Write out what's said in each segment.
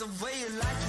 the way you like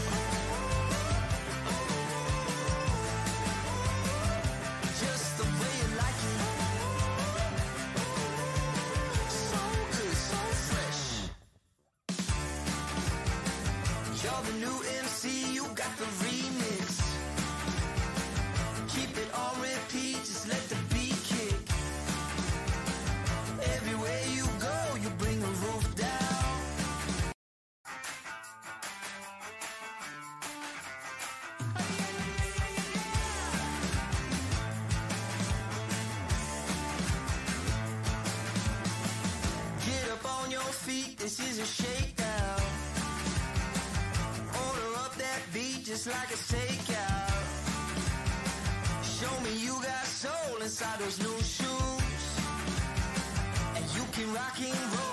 just like a takeout. Show me you got soul inside those new shoes. And you can rock and roll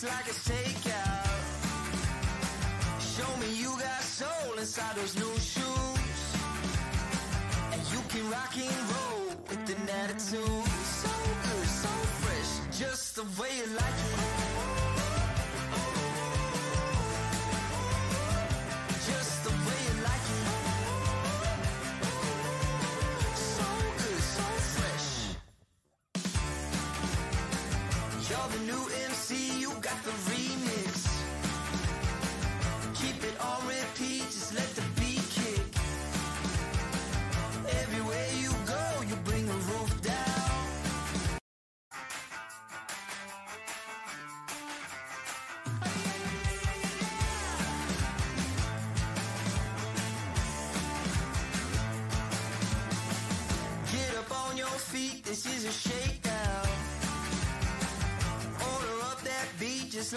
just like a takeout. Show me you got soul inside those new shoes. And you can rock and roll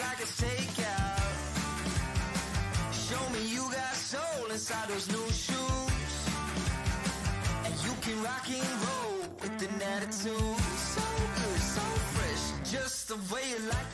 like takeout. Show me you got soul inside those new shoes. And you can rock and roll with an attitude. So good, so fresh, just the way you like.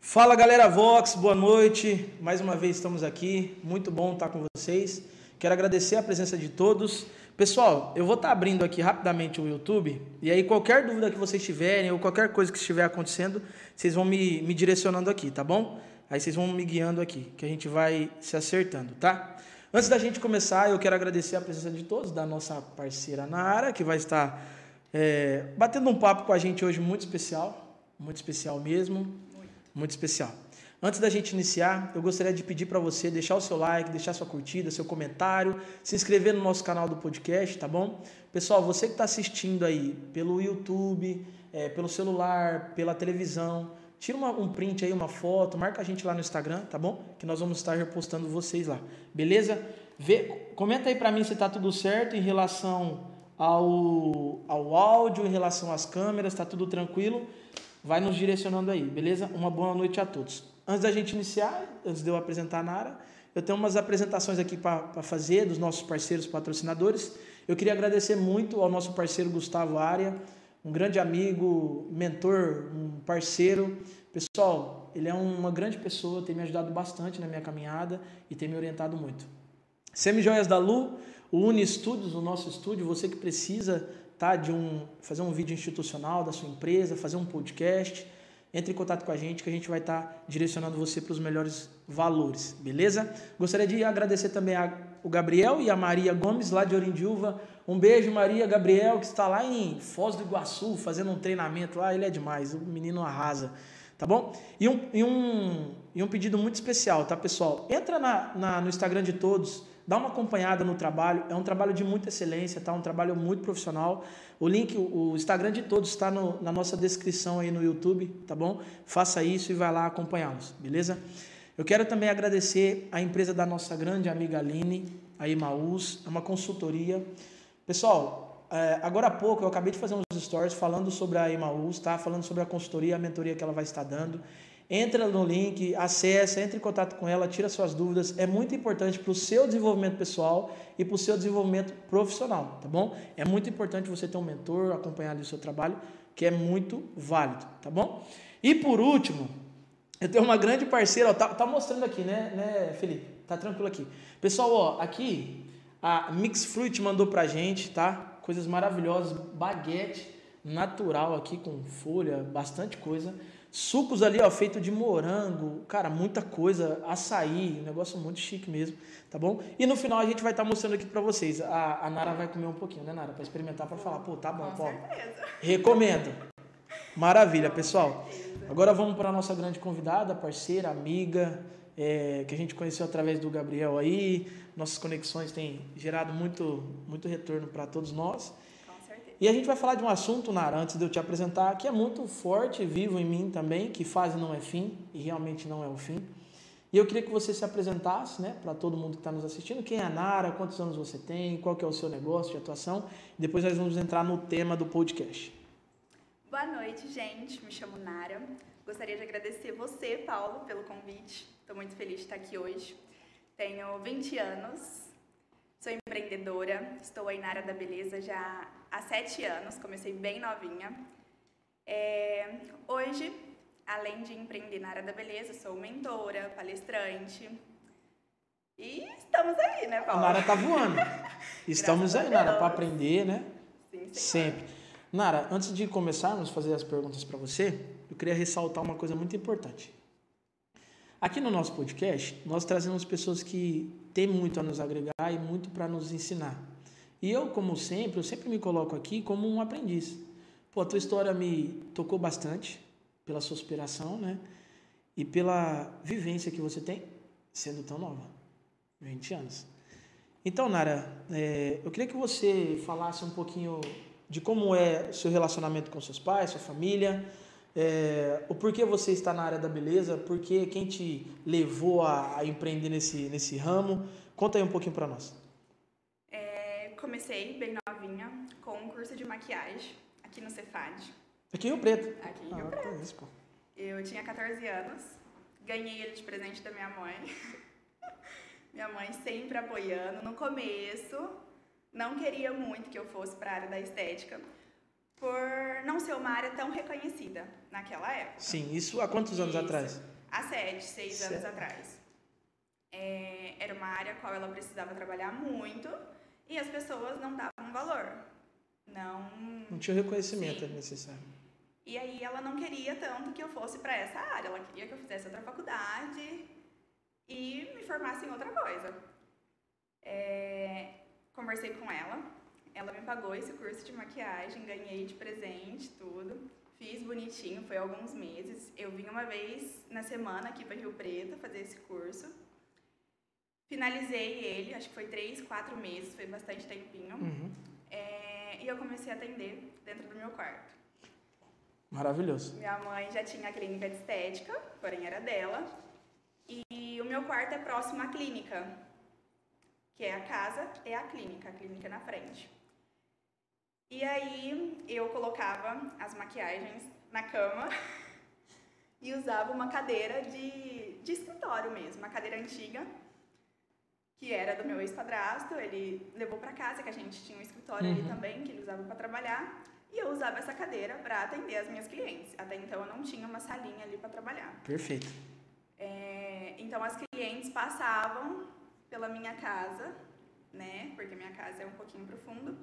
Fala galera Vox, boa noite. Mais uma vez estamos aqui. Muito bom estar com vocês. Quero agradecer a presença de todos. Pessoal, eu vou estar abrindo aqui rapidamente o YouTube e aí qualquer dúvida que vocês tiverem ou qualquer coisa que estiver acontecendo, vocês vão me, me direcionando aqui, tá bom? Aí vocês vão me guiando aqui, que a gente vai se acertando, tá? Antes da gente começar, eu quero agradecer a presença de todos, da nossa parceira Nara, que vai estar é, batendo um papo com a gente hoje muito especial, muito especial mesmo, muito especial. Antes da gente iniciar, eu gostaria de pedir para você deixar o seu like, deixar sua curtida, seu comentário, se inscrever no nosso canal do podcast, tá bom? Pessoal, você que está assistindo aí pelo YouTube, é, pelo celular, pela televisão, tira uma- um print aí, uma foto, marca a gente lá no Instagram, tá bom? Que nós vamos estar repostando vocês lá, beleza? Vê, comenta aí para mim se tá tudo certo em relação ao, ao áudio, em relação às câmeras, tá tudo tranquilo? Vai nos direcionando aí, beleza? Uma boa noite a todos. Antes da gente iniciar, antes de eu apresentar a Nara, eu tenho umas apresentações aqui para fazer dos nossos parceiros patrocinadores. Eu queria agradecer muito ao nosso parceiro Gustavo Aria, um grande amigo, mentor, um parceiro. Pessoal, ele é uma grande pessoa, tem me ajudado bastante na minha caminhada e tem me orientado muito. Semijoias da Lu, o Uni Studios, o nosso estúdio, você que precisa tá, de um, fazer um vídeo institucional da sua empresa, fazer um podcast, entre em contato com a gente que a gente vai estar tá direcionando você para os melhores valores, beleza? Gostaria de agradecer também a, o Gabriel e a Maria Gomes, lá de Orindiúva. Um beijo, Maria Gabriel, que está lá em Foz do Iguaçu, fazendo um treinamento lá. Ele é demais, o menino arrasa, tá bom? E um, e um, e um pedido muito especial, tá, pessoal? Entra na, na, no Instagram de todos, Dá uma acompanhada no trabalho, é um trabalho de muita excelência, tá? Um trabalho muito profissional. O link, o Instagram de todos está no, na nossa descrição aí no YouTube, tá bom? Faça isso e vai lá acompanhá-los, beleza? Eu quero também agradecer a empresa da nossa grande amiga Aline, a Imaús, é uma consultoria. Pessoal, é, agora há pouco eu acabei de fazer uns stories falando sobre a Imaús, tá? Falando sobre a consultoria, a mentoria que ela vai estar dando. Entra no link, acessa, entre em contato com ela, tira suas dúvidas. É muito importante para o seu desenvolvimento pessoal e para o seu desenvolvimento profissional, tá bom? É muito importante você ter um mentor, acompanhar ali o seu trabalho, que é muito válido, tá bom? E por último, eu tenho uma grande parceira, ó, tá, tá mostrando aqui, né, né, Felipe? Tá tranquilo aqui. Pessoal, ó, aqui a Mix Fruit mandou pra gente, tá? Coisas maravilhosas, baguete natural aqui com folha, bastante coisa. Sucos ali, ó, feito de morango, cara, muita coisa, açaí, um negócio muito chique mesmo, tá bom? E no final a gente vai estar tá mostrando aqui para vocês. A, a, Nara vai comer um pouquinho, né, Nara? Para experimentar, para falar, pô, tá bom, Com pô. certeza. Recomendo. Maravilha, pessoal. Agora vamos para a nossa grande convidada, parceira, amiga, é, que a gente conheceu através do Gabriel aí. Nossas conexões têm gerado muito, muito retorno para todos nós. E a gente vai falar de um assunto, Nara, antes de eu te apresentar, que é muito forte e vivo em mim também, que fase não é fim, e realmente não é o fim. E eu queria que você se apresentasse, né, para todo mundo que está nos assistindo, quem é a Nara, quantos anos você tem, qual que é o seu negócio de atuação, depois nós vamos entrar no tema do podcast. Boa noite, gente. Me chamo Nara. Gostaria de agradecer você, Paulo, pelo convite. Estou muito feliz de estar aqui hoje. Tenho 20 anos, sou empreendedora, estou aí na área da beleza já há 7 anos, comecei bem novinha. É, hoje, além de empreender na área da beleza, sou mentora, palestrante. E estamos aí, né, A Paulo? Nara tá voando. Estamos aí, a Nara, para aprender, né? Sim, sim. Sempre. Nara, antes de começarmos a fazer as perguntas para você, eu queria ressaltar uma coisa muito importante. Aqui no nosso podcast, nós trazemos pessoas que têm muito a nos agregar e muito para nos ensinar. E eu, como sempre, eu sempre me coloco aqui como um aprendiz. Pô, a tua história me tocou bastante pela sua inspiração, né? E pela vivência que você tem sendo tão nova, 20 anos. Então, Nara, é, eu queria que você falasse um pouquinho de como é o seu relacionamento com seus pais, sua família, é, o porquê você está na área da beleza, porquê quem te levou a, empreender nesse, nesse ramo. Conta aí um pouquinho para nós. É, comecei bem novinha com um curso de maquiagem aqui no Cefad, Aqui em Rio Preto. aqui em Ah, Rio Preto. tá isso. Eu tinha 14 anos, ganhei ele de presente da minha mãe. minha mãe sempre apoiando. No começo, não queria muito que eu fosse para a área da estética, por não ser uma área tão reconhecida naquela época. Sim, isso há quantos anos Isso. atrás? Há sete, seis anos Sete. atrás. É, era uma área a qual ela precisava trabalhar muito e as pessoas não davam valor. Não Não tinha o reconhecimento Sim. necessário. E aí ela não queria tanto que eu fosse para essa área, ela queria que eu fizesse outra faculdade e me formasse em outra coisa. É, conversei com ela, ela me pagou esse curso de maquiagem, ganhei de presente, tudo. Fiz bonitinho, foi alguns meses. Eu vim uma vez na semana aqui para Rio Preto fazer esse curso. Finalizei ele, acho que foi três, quatro meses, foi bastante tempinho. Uhum. É, e eu comecei a atender dentro do meu quarto. Maravilhoso. Minha mãe já tinha a clínica de estética, porém era dela. E o meu quarto é próximo à clínica, que é a casa, é a clínica, a clínica na frente. E aí eu colocava as maquiagens na cama e usava uma cadeira de, de escritório mesmo, uma cadeira antiga, que era do meu ex-padrasto. Ele levou para casa, que a gente tinha um escritório ali Uhum. também, que ele usava para trabalhar. E eu usava essa cadeira para atender as minhas clientes. Até então eu não tinha uma salinha ali para trabalhar. Perfeito. É, então as clientes passavam pela minha casa, né? Porque minha casa é um pouquinho profundo,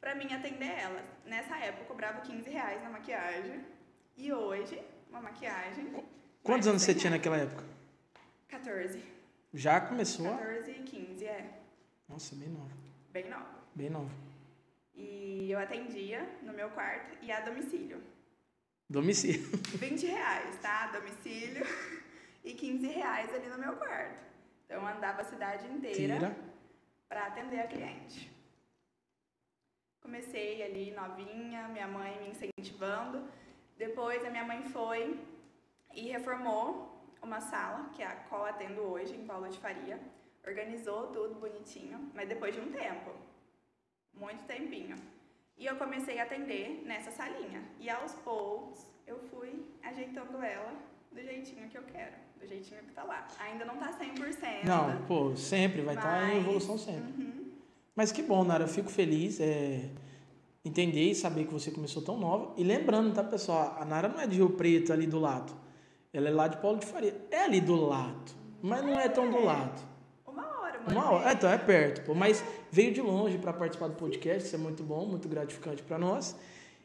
para mim atender elas. Nessa época eu cobrava 15 reais na maquiagem. E hoje, uma maquiagem. Quantos anos você 100 tinha naquela época? 14. Já começou? a- 14 e 15, é. Nossa, bem nova. Bem nova. Bem nova. E eu atendia no meu quarto e a domicílio. Domicílio. 20 reais, tá? Domicílio. E 15 reais ali no meu quarto. Então eu andava a cidade inteira para atender a cliente. Comecei ali novinha, minha mãe me incentivando. Depois a minha mãe foi e reformou uma sala, que é a qual atendo hoje, em Paulo de Faria. Organizou tudo bonitinho, mas depois de um tempo, muito tempinho. E eu comecei a atender nessa salinha. E aos poucos eu fui ajeitando ela do jeitinho que eu quero, do jeitinho que tá lá. Ainda não tá 100%. Não, pô, sempre, vai estar em mas- evolução sempre. Uhum. Mas que bom, Nara, eu fico feliz é, entender e saber que você começou tão nova. E lembrando, tá, pessoal, a Nara não é de Rio Preto, ali do lado. Ela é lá de Paulo de Faria. É ali do lado, mas não é tão do lado. Uma hora, uma, Uma hora. hora, é, então é perto, pô, mas veio de longe para participar do podcast, isso é muito bom, muito gratificante para nós.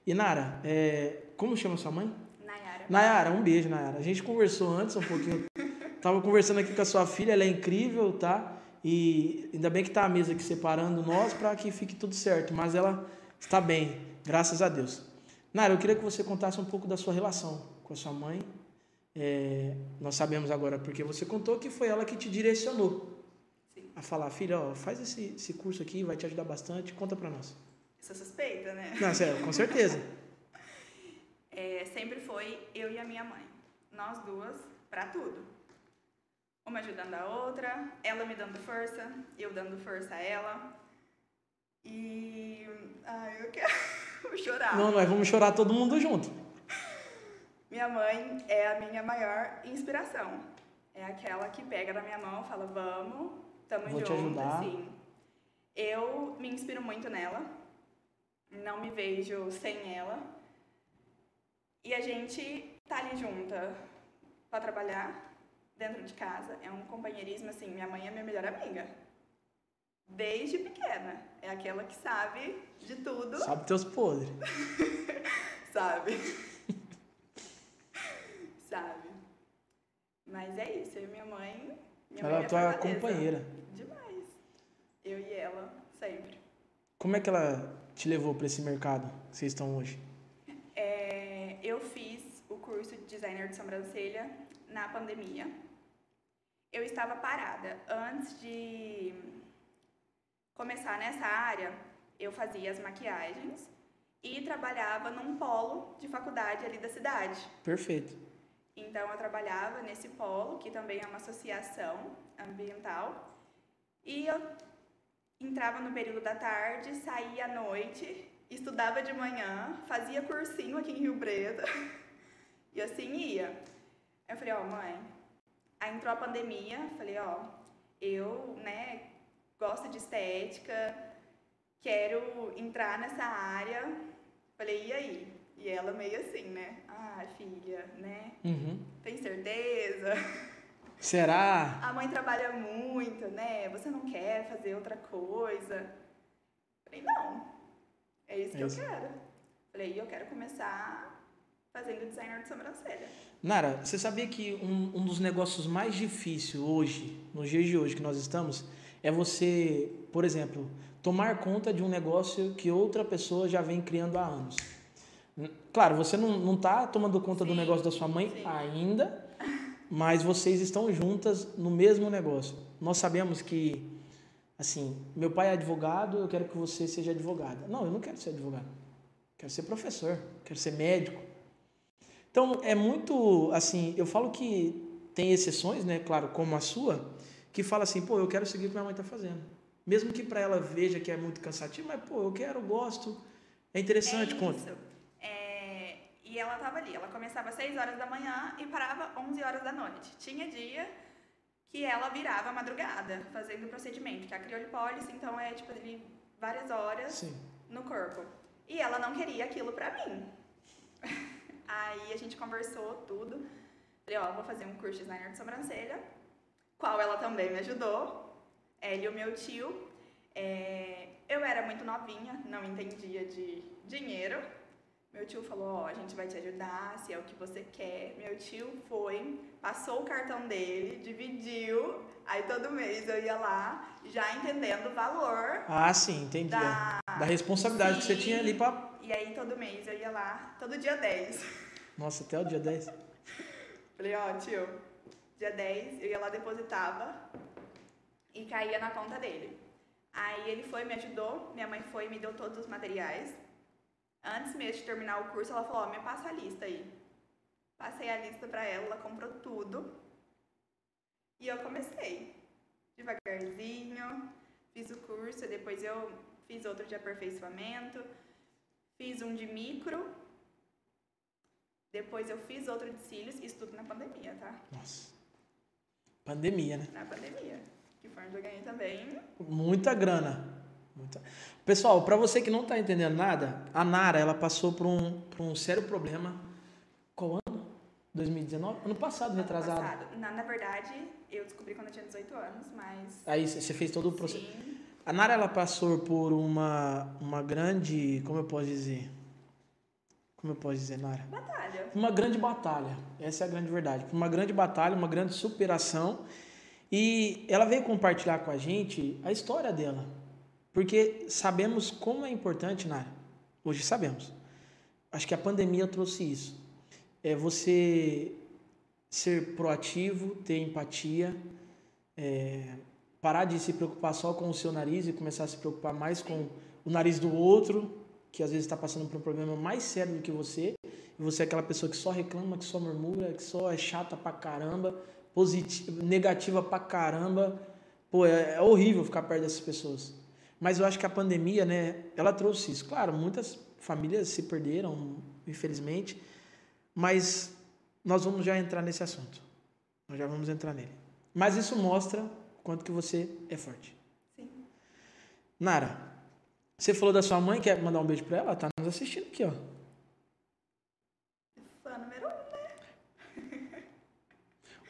E Nara, é, como chama sua mãe? Nayara. Nayara, um beijo, Nayara. A gente conversou antes um pouquinho. Tava conversando aqui com a sua filha, ela é incrível, tá? E ainda bem que tá a mesa aqui separando nós para que fique tudo certo, mas ela está bem, graças a Deus. Nara, eu queria que você contasse um pouco da sua relação com a sua mãe. É, nós sabemos agora porque você contou que foi ela que te direcionou Sim. a falar, filha, ó, faz esse, esse curso aqui, vai te ajudar bastante, conta para nós. Sou suspeita, né? Não, sério, com certeza. É, sempre foi eu e a minha mãe. Nós duas, pra tudo. Uma ajudando a outra, ela me dando força, eu dando força a ela. E. Ai, eu quero chorar. Não, nós vamos chorar todo mundo junto. Minha mãe é a minha maior inspiração. É aquela que pega na minha mão e fala, vamos, tamo Vou te junto, ajudar. assim. Eu me inspiro muito nela. Não me vejo sem ela. E a gente tá ali junta pra trabalhar dentro de casa. É um companheirismo, assim, minha mãe é minha melhor amiga. Desde pequena. É aquela que sabe de tudo Sabe teus podres. sabe? sabe? Mas é isso, eu e minha mãe. Minha Ela mãe é é tua fortaleza. companheira. Demais. Eu e ela, sempre. Como é que ela te levou para esse mercado que vocês estão hoje? É, eu fiz o curso de designer de sobrancelha na pandemia. Eu estava parada. Antes de começar nessa área, eu fazia as maquiagens e trabalhava num polo de faculdade ali da cidade. Perfeito. Então eu trabalhava nesse polo, que também é uma associação ambiental, e eu entrava no período da tarde, saía à noite, estudava de manhã, fazia cursinho aqui em Rio Preto, e assim ia. Eu falei, ó, mãe, aí entrou a pandemia, falei, ó, eu, né, gosto de estética, quero entrar nessa área. Falei, e aí? E ela meio assim, né? Ah, filha, né? Uhum. Tem certeza? Será? A mãe trabalha muito, né? Você não quer fazer outra coisa? Falei, não. É isso que É isso. eu quero. Falei, eu quero começar fazendo designer de sobrancelha. Nara, você sabia que um, um dos negócios mais difíceis hoje, nos dias de hoje que nós estamos, é você, por exemplo, tomar conta de um negócio que outra pessoa já vem criando há anos. Claro, você não está tomando conta do Sim, negócio da sua mãe sim. ainda, mas vocês estão juntas no mesmo negócio. Nós sabemos que, assim, meu pai é advogado, eu quero que você seja advogada. Não, eu não quero ser advogado. Quero ser professor, quero ser médico. Então, é muito, assim, eu falo que tem exceções, né, claro, como a sua, que fala assim, pô, eu quero seguir o que minha mãe está fazendo. Mesmo que para ela veja que é muito cansativo, mas, pô, eu quero, gosto, é interessante, é conta. isso. É, E ela tava ali. Ela começava às 6 horas da manhã e parava 11 horas da noite. Tinha dia que ela virava a madrugada fazendo o procedimento, que é a criolipólise, então é tipo ali várias horas Sim. no corpo. E ela não queria aquilo pra mim. Aí a gente conversou tudo. Falei, ó, vou fazer um curso de designer de sobrancelha, qual ela também me ajudou. Ela e o meu tio. É, eu era muito novinha, não entendia de dinheiro. Meu tio falou, ó, a gente vai te ajudar, se é o que você quer. Meu tio foi, passou o cartão dele, dividiu, aí todo mês eu ia lá, já entendendo o valor Ah, sim, entendi. da. Da responsabilidade que você Sim. tinha ali para... e aí todo mês eu ia lá, todo dia 10. Nossa, até o dia 10. Falei, ó, tio, dia 10 eu ia lá, depositava e caía na conta dele. Aí ele foi, me ajudou, minha mãe foi e me deu todos os materiais. Antes mesmo de terminar o curso, ela falou, ó, me passa a lista aí. Passei a lista pra ela, ela comprou tudo. E eu comecei. Devagarzinho, fiz o curso, depois eu fiz outro de aperfeiçoamento, fiz um de micro, depois eu fiz outro de cílios, isso tudo na pandemia, tá? Nossa. Pandemia, né? Na pandemia. Que foi onde eu ganhei também. Muita grana. Muita... Pessoal, para você que não tá entendendo nada, a Nara, ela passou por um, por um sério problema. Qual ano? 2019? Ano passado, retrasado. Passado. Na, na verdade, eu descobri quando eu tinha 18 anos, mas. Aí você fez todo o processo. Sim. A Nara, ela passou por uma, uma grande. Como eu posso dizer? Como eu posso dizer, Nara? Batalha. Uma grande batalha. Essa é a grande verdade. Uma grande batalha, uma grande superação. E ela veio compartilhar com a gente a história dela. Porque sabemos como é importante, Nara. Hoje sabemos. Acho que a pandemia trouxe isso. É você ser proativo, ter empatia, é, parar de se preocupar só com o seu nariz e começar a se preocupar mais com o nariz do outro, que às vezes está passando por um problema mais sério do que você. E você é aquela pessoa que só reclama, que só murmura, que só é chata pra caramba, positiva, negativa pra caramba. Pô, é, é horrível ficar perto dessas pessoas. Mas eu acho que a pandemia, né, ela trouxe isso. Claro, muitas famílias se perderam, infelizmente, mas nós vamos já entrar nesse assunto. Nós já vamos entrar nele. Mas isso mostra quanto que você é forte. Sim. Nara, você falou da sua mãe, quer mandar um beijo pra ela? Ela tá nos assistindo aqui, ó. Fã número um, né?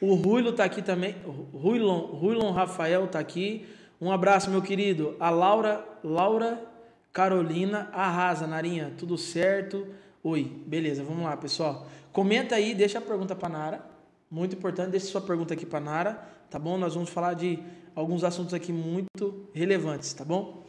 O Ruilo tá aqui também. Ruilon, Ruilon Rafael tá aqui. Um abraço, meu querido. A Laura, Laura Carolina arrasa, Narinha. Tudo certo? Oi, beleza, vamos lá, pessoal. Comenta aí, deixa a pergunta pra Nara. Muito importante, deixa sua pergunta aqui pra Nara, tá bom? Nós vamos falar de alguns assuntos aqui muito relevantes, tá bom?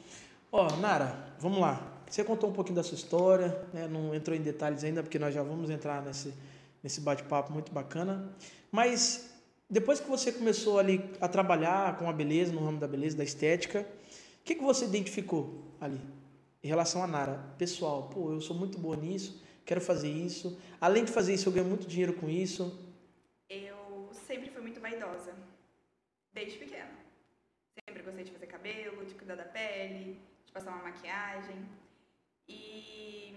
Ó, Nara, vamos lá. Você contou um pouquinho da sua história, né? Não entrou em detalhes ainda, porque nós já vamos entrar nesse, nesse bate-papo muito bacana. Mas depois que você começou ali a trabalhar com a beleza, no ramo da beleza, da estética, o que, que você identificou ali em relação a Nara? Pessoal, pô, eu sou muito boa nisso, quero fazer isso. Além de fazer isso, eu ganho muito dinheiro com isso. Eu sempre fui muito vaidosa. Desde pequena. Sempre gostei de fazer cabelo, de cuidar da pele, de passar uma maquiagem. E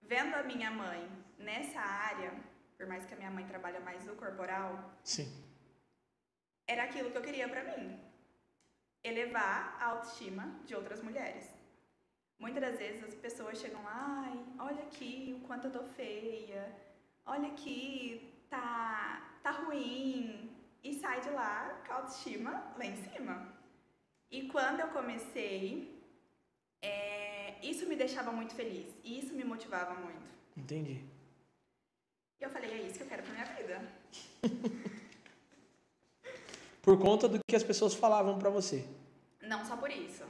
vendo a minha mãe nessa área, por mais que a minha mãe trabalha mais no corporal, Sim. era aquilo que eu queria pra mim. Elevar a autoestima de outras mulheres. Muitas das vezes as pessoas chegam lá, ai, olha aqui o quanto eu tô feia, olha aqui, tá, tá ruim, e sai de lá com a autoestima lá em cima. E quando eu comecei, é, isso me deixava muito feliz, e isso me motivava muito. Entendi. E eu falei, é isso que eu quero pra minha vida. Por conta do que as pessoas falavam pra você. Não só por isso.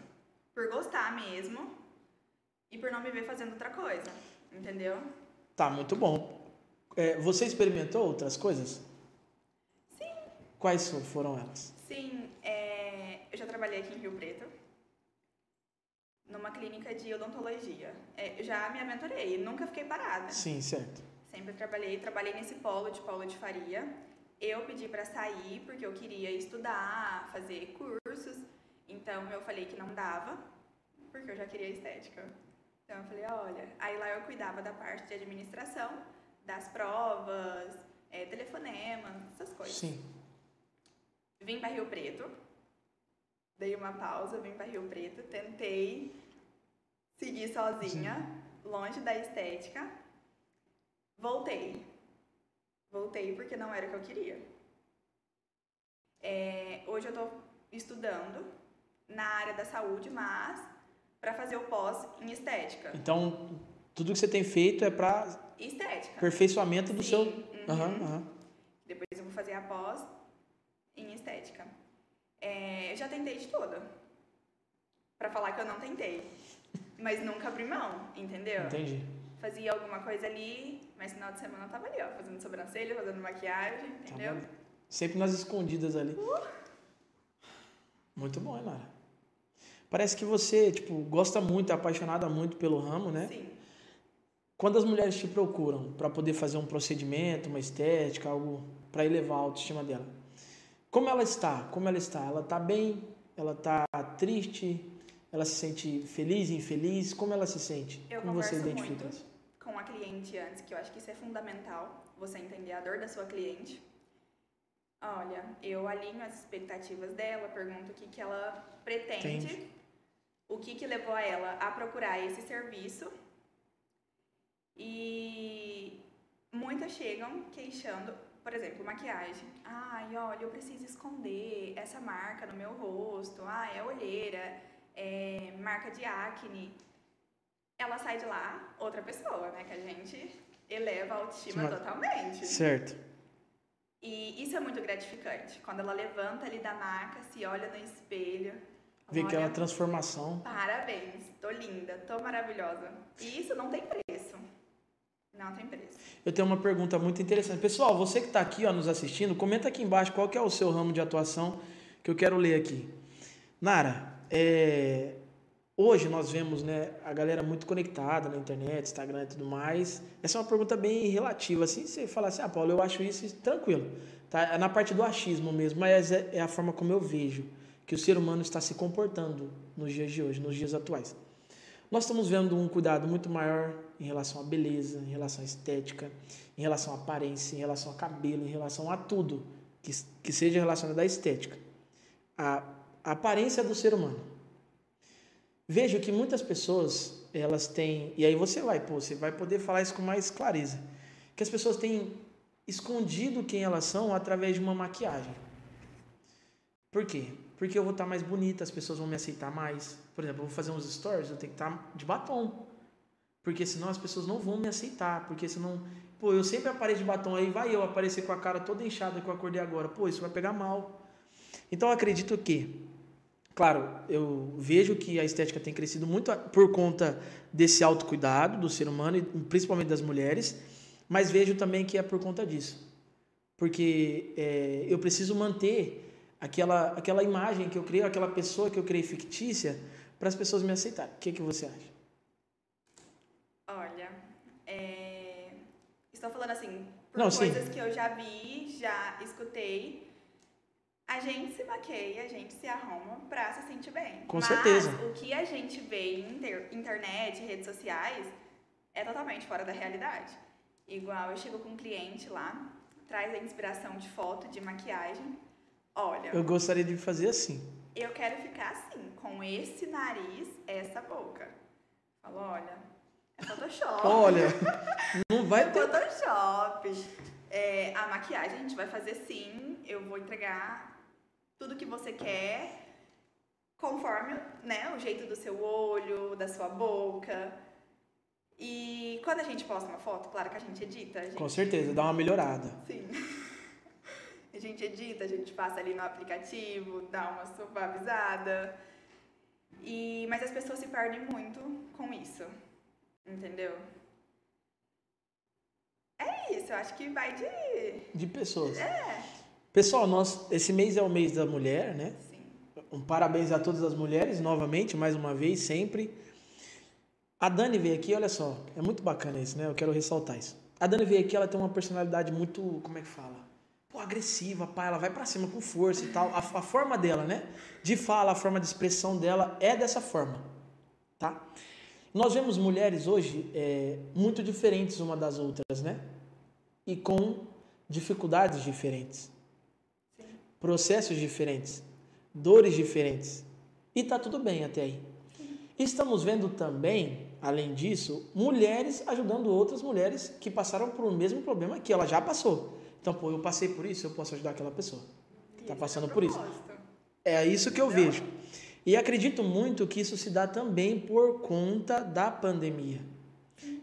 Por gostar mesmo e por não me ver fazendo outra coisa. Entendeu? Tá, muito bom. É, você experimentou outras coisas? Quais fo- foram elas? Sim, é, eu já trabalhei aqui em Rio Preto. Numa clínica de odontologia. É, já me aventurei, nunca fiquei parada. Sim, certo. Sempre trabalhei, trabalhei nesse polo de polo de faria. Eu pedi pra sair porque eu queria estudar, fazer cursos. Então eu falei que não dava, porque eu já queria estética. Então eu falei, olha, aí lá eu cuidava da parte de administração, das provas, é, telefonema, essas coisas. Sim. Vim para Rio Preto, dei uma pausa, vim para Rio Preto, tentei seguir sozinha, longe da estética. Voltei. Voltei porque não era o que eu queria. É, hoje eu estou estudando na área da saúde, mas para fazer o pós em estética. Então, tudo que você tem feito é para Estética. aperfeiçoamento do Sim, seu. uhum. Aham. Depois eu vou fazer a pós estética. É, eu já tentei de tudo. Pra falar que eu não tentei. Mas nunca abri mão, entendeu? Entendi. Fazia alguma coisa ali, mas no final de semana eu tava ali, ó, fazendo sobrancelha, fazendo maquiagem, entendeu? Tava Sempre nas escondidas ali. Muito bom, hein, Nara? Parece que você, tipo, gosta muito, é apaixonada muito pelo ramo, né? Sim. Quando as mulheres te procuram para poder fazer um procedimento, uma estética, algo para elevar a autoestima dela, como ela está? Como ela está? Ela está bem? Ela está triste? Ela se sente feliz, infeliz? Como ela se sente? Eu como você identifica muito com a cliente antes, que eu acho que isso é fundamental, você entender a dor da sua cliente. Olha, eu alinho as expectativas dela, pergunto o que, que ela pretende, Entendi. o que, que levou ela a procurar esse serviço. E muitas chegam queixando, por exemplo, maquiagem. Ai, olha, eu preciso esconder essa marca no meu rosto. Ah, é olheira, é marca de acne. Ela sai de lá outra pessoa, né? Que a gente eleva a autoestima totalmente. Certo. E isso é muito gratificante. Quando ela levanta ali da maca, se olha no espelho. Olha, aquela transformação. Parabéns, tô linda, tô maravilhosa. E isso não tem preço. Eu tenho uma pergunta muito interessante. Pessoal, você que está aqui ó, nos assistindo, comenta aqui embaixo qual é o seu ramo de atuação que eu quero ler aqui. Nara, é, hoje nós vemos né, a galera muito conectada na internet, Instagram e tudo mais. Essa é uma pergunta bem relativa. Assim, você fala assim, ah, Paulo, eu acho isso tranquilo. Tá? É na parte do achismo mesmo, mas é, é a forma como eu vejo que o ser humano está se comportando nos dias de hoje, nos dias atuais. Nós estamos vendo um cuidado muito maior em relação à beleza, em relação à estética, em relação à aparência, em relação ao cabelo, em relação a tudo que, que seja relacionado à estética. A, a aparência do ser humano. Vejo que muitas pessoas, elas têm, e aí você vai, pô, você vai poder falar isso com mais clareza, que as pessoas têm escondido quem elas são através de uma maquiagem. Por quê? Porque eu vou estar mais bonita, as pessoas vão me aceitar mais. Por exemplo, eu vou fazer uns stories, eu tenho que estar de batom. Porque senão as pessoas não vão me aceitar. Porque senão, pô, eu sempre apareço de batom, aí vai eu aparecer com a cara toda inchada que eu acordei agora. Pô, isso vai pegar mal. Então eu acredito que, claro, eu vejo que a estética tem crescido muito por conta desse autocuidado do ser humano, e principalmente das mulheres, mas vejo também que é por conta disso. Porque é, eu preciso manter aquela, aquela imagem que eu criei, aquela pessoa que eu criei fictícia, para as pessoas me aceitarem. O que, que você acha? Olha, é... estou falando assim, por Não, sim. coisas que eu já vi, já escutei. A gente se maqueia, a gente se arruma pra se sentir bem. Com Mas certeza. o que a gente vê em inter- internet, redes sociais, é totalmente fora da realidade. Igual eu chego com um cliente lá, traz a inspiração de foto, de maquiagem. Olha, Eu gostaria de fazer assim. eu quero ficar assim, com esse nariz, essa boca. Falo, olha, é Photoshop. Olha, não vai ter. Photoshop. É, a maquiagem a gente vai fazer sim. Eu vou entregar tudo que você quer, conforme né, o jeito do seu olho, da sua boca. E quando a gente posta uma foto, claro que a gente edita. A gente, Com certeza, dá uma melhorada. Sim. A gente edita, a gente passa ali no aplicativo, dá uma suavizada. E, mas as pessoas se perdem muito com isso. Entendeu? É isso, eu acho que vai de. De pessoas. É, Pessoal, nós, esse mês é o mês da mulher, né? sim. Um parabéns a todas as mulheres, novamente, mais uma vez, sempre. A Dani veio aqui, olha só, é muito bacana isso, né? Eu quero ressaltar isso. A Dani veio aqui, ela tem uma personalidade muito, como é que fala? Pô, agressiva, pá, ela vai pra cima com força e tal. A, a forma dela, né? De fala, a forma de expressão dela é dessa forma, tá? Nós vemos mulheres hoje é, muito diferentes uma das outras, né? E com dificuldades diferentes, processos diferentes, dores diferentes. E tá tudo bem até aí. Estamos vendo também, além disso, mulheres ajudando outras mulheres que passaram por o mesmo problema que ela já passou. Então, pô, eu passei por isso, eu posso ajudar aquela pessoa. Tá Esse passando por isso. É isso que eu vejo. E acredito muito que isso se dá também por conta da pandemia.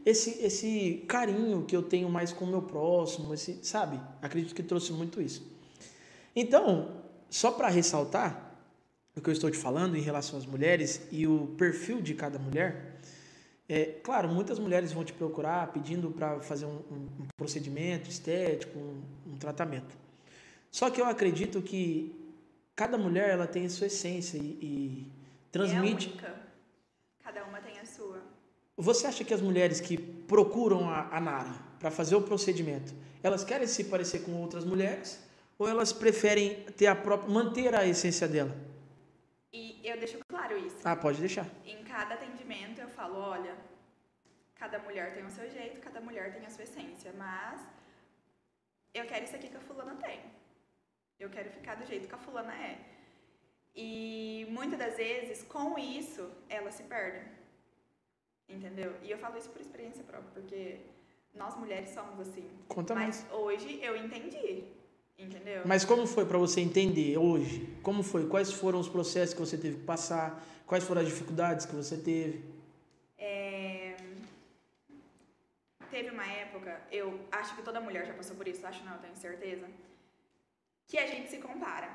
Esse, esse carinho que eu tenho mais com o meu próximo, esse, sabe? Acredito que trouxe muito isso. Então, só para ressaltar o que eu estou te falando em relação às mulheres e o perfil de cada mulher, é claro, muitas mulheres vão te procurar pedindo para fazer um, um- procedimento estético, um, um tratamento. Só que eu acredito que cada mulher ela tem a sua essência e, e transmite. É única. Cada uma tem a sua. Você acha que as mulheres que procuram a, a Nara para fazer o procedimento, elas querem se parecer com outras mulheres ou elas preferem ter a própria, manter a essência dela? E eu deixo claro isso. Ah, pode deixar. Em cada atendimento eu falo, olha, cada mulher tem o seu jeito, cada mulher tem a sua essência, mas eu quero isso aqui que a fulana tem. Eu quero ficar do jeito que a fulana é. E muitas das vezes, com isso, elas se perdem. Entendeu? E eu falo isso por experiência própria, porque nós mulheres somos assim. Conta Mas mais. hoje eu entendi. Entendeu? Mas como foi para você entender hoje? Como foi? Quais foram os processos que você teve que passar? Quais foram as dificuldades que você teve? É, Teve uma época, eu acho que toda mulher já passou por isso, acho não, eu tenho certeza, que a gente se compara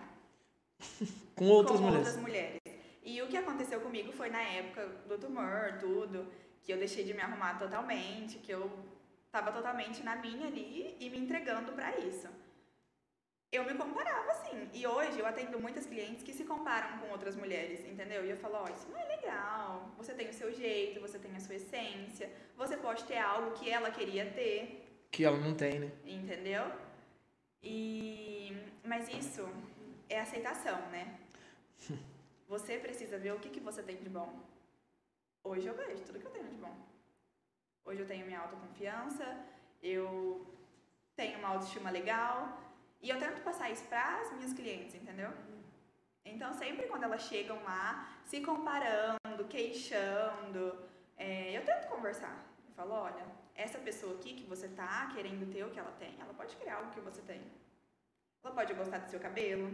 Com outras com mulheres? outras mulheres. E o que aconteceu comigo foi na época do tumor, tudo, que eu deixei de me arrumar totalmente, que eu tava totalmente na minha ali e me entregando pra isso. Eu me comparava assim. E hoje eu atendo muitas clientes que se comparam com outras mulheres, entendeu? E eu falo, ó, isso não é legal. Você tem o seu jeito, você tem a sua essência, você pode ter algo que ela queria ter, Que ela não tem, né? entendeu? E mas isso é aceitação, né? Você precisa ver o que, que você tem de bom. Hoje eu vejo tudo que eu tenho de bom. Hoje eu tenho minha autoconfiança, eu tenho uma autoestima legal e eu tento passar isso para as minhas clientes, entendeu? Então sempre quando elas chegam lá, se comparando, queixando, é, eu tento conversar. Eu falo, olha, essa pessoa aqui que você tá querendo ter o que ela tem, ela pode criar algo que você tem. Ela pode gostar do seu cabelo,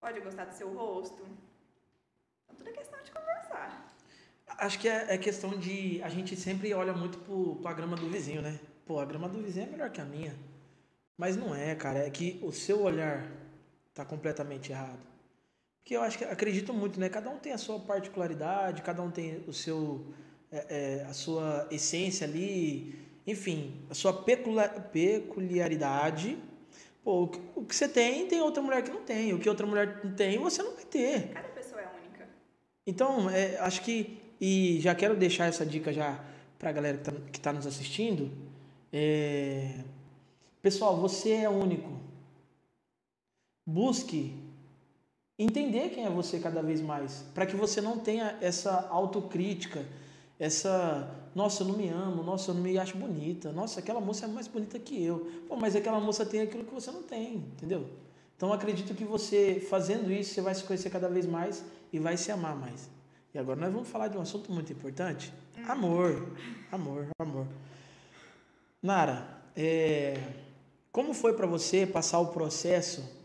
pode gostar do seu rosto. Então tudo é questão de conversar. Acho que é, é questão de. A gente sempre olha muito pro, pra grama do vizinho, né? Pô, a grama do vizinho é melhor que a minha. Mas não é, cara. É que o seu olhar tá completamente errado. Porque eu acho que acredito muito, né? Cada um tem a sua particularidade, cada um tem o seu. é, é, a sua essência ali. Enfim, a sua peculiaridade. Pô, o que, o que você tem, tem outra mulher que não tem. O que outra mulher tem, você não vai ter. Cada pessoa é única. Então, é, acho que. E já quero deixar essa dica já pra galera que tá, que tá nos assistindo. É, pessoal, você é único. Busque entender quem é você cada vez mais. para que você não tenha essa autocrítica, essa. Nossa, eu não me amo, nossa, eu não me acho bonita, nossa, aquela moça é mais bonita que eu. Pô, mas aquela moça tem aquilo que você não tem, entendeu? Então acredito que você fazendo isso, você vai se conhecer cada vez mais e vai se amar mais. E agora nós vamos falar de um assunto muito importante: amor. Amor, amor. Nara, é, como foi para você passar o processo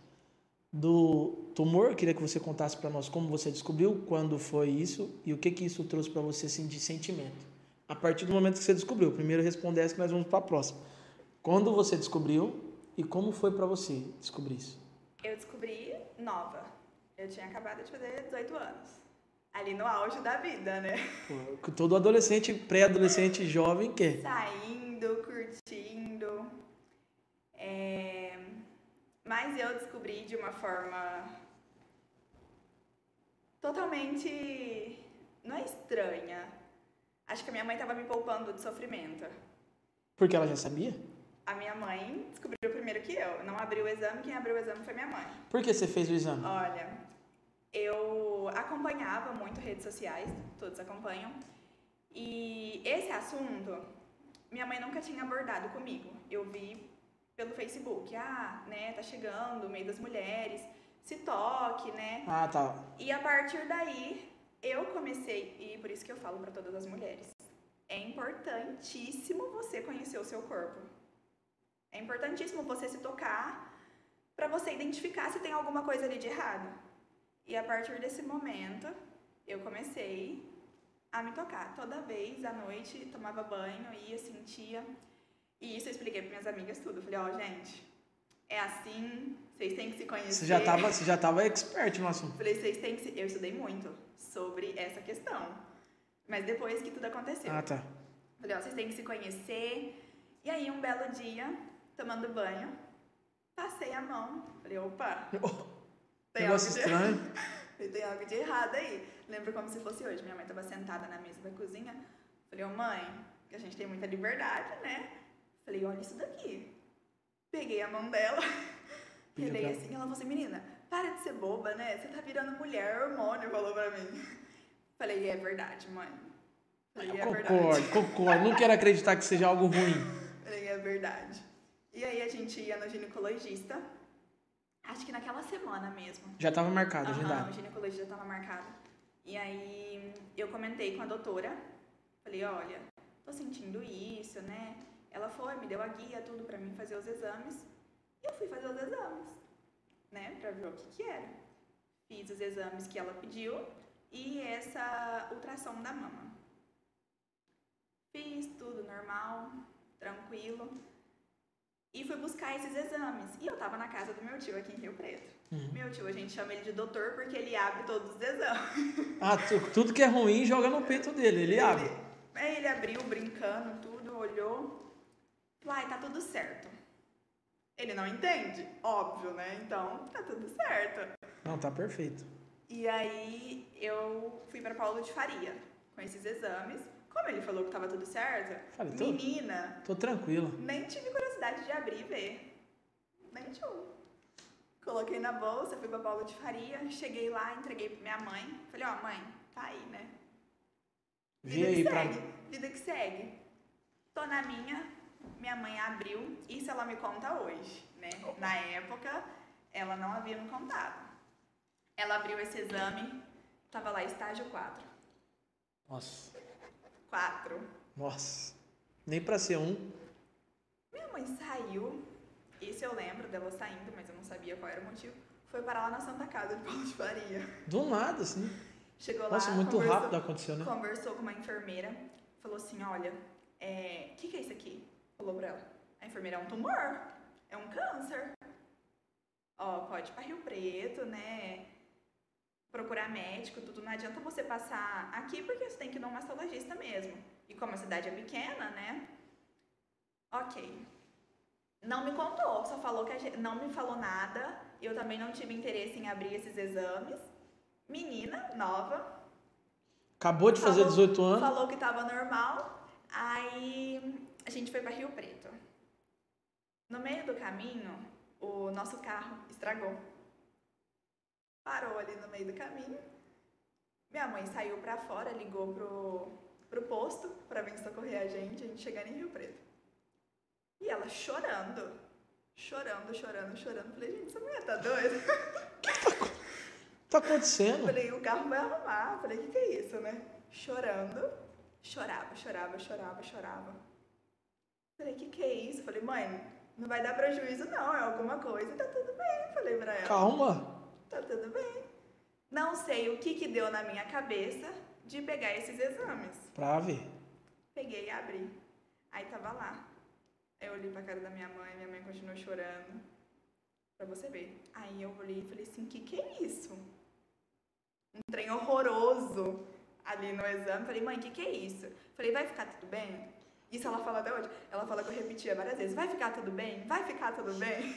do tumor? Queria que você contasse para nós como você descobriu, quando foi isso e o que que isso trouxe para você assim, de sentimento. A partir do momento que você descobriu, primeiro responde essa que nós vamos para a próxima. Quando você descobriu e como foi para você descobrir isso? Eu descobri nova. Eu tinha acabado de fazer 18 anos. Ali no auge da vida, né? Pô, todo adolescente, pré-adolescente, jovem quer. Saindo, curtindo. É, Mas eu descobri de uma forma totalmente. Não é estranha. Acho que a minha mãe estava me poupando de sofrimento. Porque ela já sabia? A minha mãe descobriu primeiro que eu. Não abriu o exame, quem abriu o exame foi minha mãe. Por que você fez o exame? Olha, eu acompanhava muito redes sociais, todos acompanham, e esse assunto minha mãe nunca tinha abordado comigo. Eu vi pelo Facebook, ah, né, tá chegando o mês das mulheres, se toque, né? Ah, tá. E a partir daí eu comecei, e por isso que eu falo para todas as mulheres, é importantíssimo você conhecer o seu corpo. É importantíssimo você se tocar para você identificar se tem alguma coisa ali de errado. E a partir desse momento, eu comecei a me tocar. Toda vez à noite, tomava banho, ia, sentia. E isso eu expliquei para minhas amigas tudo. Eu Falei, ó, gente, é assim, vocês têm que se conhecer. Você já tava, você já tava expert no assunto. Falei, vocês têm que se... Eu estudei muito sobre essa questão. Mas depois que tudo aconteceu. Ah, tá. Falei, ó, vocês têm que se conhecer. E aí, um belo dia, tomando banho, passei a mão. Falei, opa, tem algo, Negócio de... estranho. tem algo de errado aí. Lembro como se fosse hoje. Minha mãe estava sentada na mesa da cozinha. Falei, ô mãe, que a gente tem muita liberdade, né? Falei, olha isso daqui. Peguei a mão dela, pra- assim, ela falou assim, menina, para de ser boba, né? Você tá virando mulher, hormônio, falou pra mim. Falei, é verdade, mãe. Falei, é verdade. Concordo, concordo. Não quero acreditar que seja algo ruim. Falei, é verdade. E aí a gente ia no ginecologista, acho que naquela semana mesmo. Já estava marcado, Aham, agendado. o ginecologista estava marcado. E aí eu comentei com a doutora, falei, olha, tô sentindo isso, né? Ela foi, me deu a guia, tudo pra mim fazer os exames. E eu fui fazer os exames, né? Pra ver o que que era. Fiz os exames que ela pediu e essa ultrassom da mama. Fiz tudo normal, tranquilo. E fui buscar esses exames. E eu tava na casa do meu tio aqui em Rio Preto. Uhum. Meu tio, a gente chama ele de doutor porque ele abre todos os exames. Ah, tu- tudo que é ruim joga no peito dele, ele abre. Aí ele abriu, brincando, tudo, olhou. Falou, ai, tá tudo certo. Ele não entende, óbvio, né? Então, tá tudo certo. Não, tá perfeito. E aí eu fui pra Paulo de Faria com esses exames. Como ele falou que tava tudo certo, Falei, tô- menina, Tô tranquilo. nem tive curiosidade de abrir e ver. Nem tchum. Coloquei na bolsa, fui pra Paulo de Faria, cheguei lá, entreguei pra minha mãe. Falei, ó, mãe, tá aí, né? Vi Vida aí que pra. segue, vida que segue. Tô na minha, minha mãe abriu, isso ela me conta hoje, né? Na época, ela não havia me contado. Ela abriu esse exame, tava lá estágio 4. Nossa. 4. Nossa. Nem pra ser um. Minha mãe saiu, isso eu lembro dela saindo, mas eu não sabia qual era o motivo. Foi parar lá na Santa Casa de Paulo de Faria. Do nada, assim. Chegou Nossa, lá, muito conversou- rápido aconteceu, né? Conversou com uma enfermeira, falou assim, olha, o que, que é isso aqui? Falou pra ela. A enfermeira é um tumor, é um câncer. Ó, pode ir pra Rio Preto, né? Procurar médico, tudo. Não adianta você passar aqui porque você tem que ir num mastologista mesmo. E como a cidade é pequena, né? Ok. Não me contou, só falou que a gente, não me falou nada. Eu também não tive interesse em abrir esses exames. Menina, nova, Acabou de fazer Falou- 18 anos. Falou que tava normal. Aí a gente foi pra Rio Preto. No meio do caminho, o nosso carro estragou. Parou ali no meio do caminho. Minha mãe saiu pra fora, ligou pro, pro posto pra vir socorrer a gente, a gente chegando em Rio Preto. E ela chorando, chorando, chorando, chorando. Falei, gente, essa mulher tá doida? Tá acontecendo? Falei, o carro vai arrumar. Falei, o que, que é isso, né? Chorando. Chorava, chorava, chorava, chorava. Falei, o que, que é isso? Falei, mãe, não vai dar prejuízo não, é alguma coisa. Tá tudo bem, falei pra ela. Calma. Tá tudo bem. Não sei o que que deu na minha cabeça de pegar esses exames. Pra ver. Peguei e abri. Aí tava lá. Eu olhei pra cara da minha mãe, minha mãe continuou chorando. Pra você ver. Aí eu olhei e falei assim, que que é isso? Um trem horroroso ali no exame. Falei, mãe, que que é isso? Falei, vai ficar tudo bem? Isso ela fala até hoje. Ela fala que eu repetia várias vezes, vai ficar tudo bem? Vai ficar tudo bem?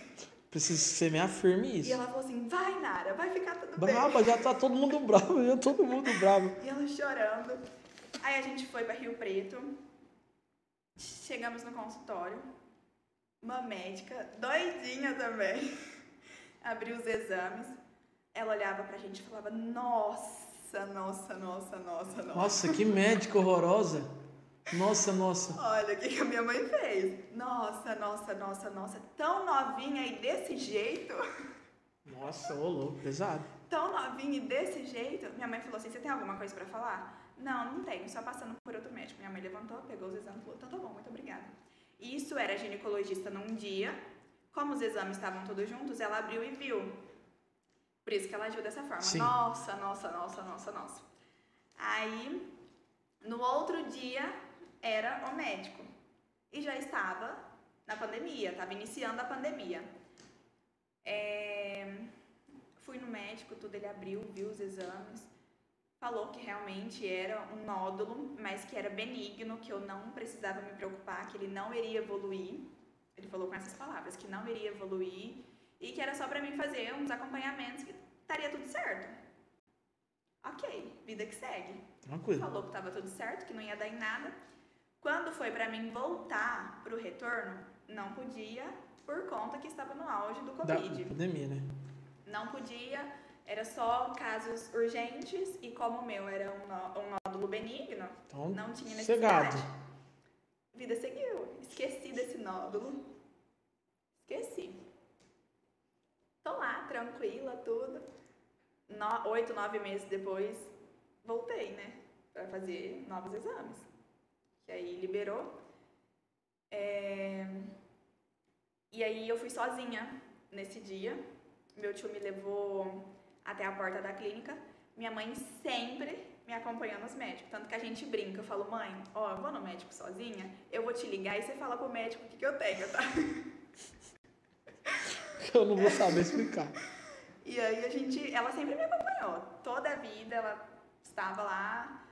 Preciso que você me afirme E isso. ela falou assim, vai Nara, vai ficar tudo bem. Brava, já tá todo mundo bravo, já todo mundo bravo. E ela chorando. Aí a gente foi pra Rio Preto. Chegamos no consultório. Uma médica, doidinha também, abriu os exames. Ela olhava pra gente e falava: Nossa, nossa, nossa, nossa, nossa. Nossa, que médica horrorosa. Nossa, nossa. Olha o que, que a minha mãe fez. Nossa, nossa, nossa, nossa. Tão novinha e desse jeito. Nossa, ô louco, pesado. tão novinha e desse jeito. Minha mãe falou assim: Você tem alguma coisa pra falar? Não, não tenho, só passando por outro médico. Minha mãe levantou, pegou os exames e falou: Então tá bom, muito obrigada. Isso era ginecologista num dia. Como os exames estavam todos juntos, ela abriu e viu. Por isso que ela agiu dessa forma. Sim. Nossa, nossa, nossa, nossa, nossa. Aí, no outro dia, era o médico. E já estava na pandemia, estava iniciando a pandemia. É, Fui no médico, tudo ele abriu, viu os exames, falou que realmente era um nódulo, mas que era benigno, que eu não precisava me preocupar, que ele não iria evoluir. Ele falou com essas palavras, que não iria evoluir e que era só pra mim fazer uns acompanhamentos que estaria tudo certo. ok, vida que segue. Tranquilo. Falou que tava tudo certo, que não ia dar em nada. Quando foi pra mim voltar pro retorno, não podia por conta que estava no auge do Da Covid. pandemia, né? Não podia, era só casos urgentes e como o meu era um, nó- um nódulo benigno, Então, não tinha cegado. necessidade. Vida seguiu. Esqueci desse nódulo. Esqueci. Tô lá, tranquila, tudo. No, oito, nove meses depois, voltei, né? Pra fazer novos exames. Que aí liberou. É, E aí eu fui sozinha nesse dia. Meu tio me levou até a porta da clínica. Minha mãe sempre me acompanhando nos médicos. Tanto que a gente brinca. Eu falo, mãe, ó, eu vou no médico sozinha, eu vou te ligar e você fala pro médico o que, que eu tenho, tá? Eu não vou saber explicar. E aí a gente, ela sempre me acompanhou. Toda a vida ela estava lá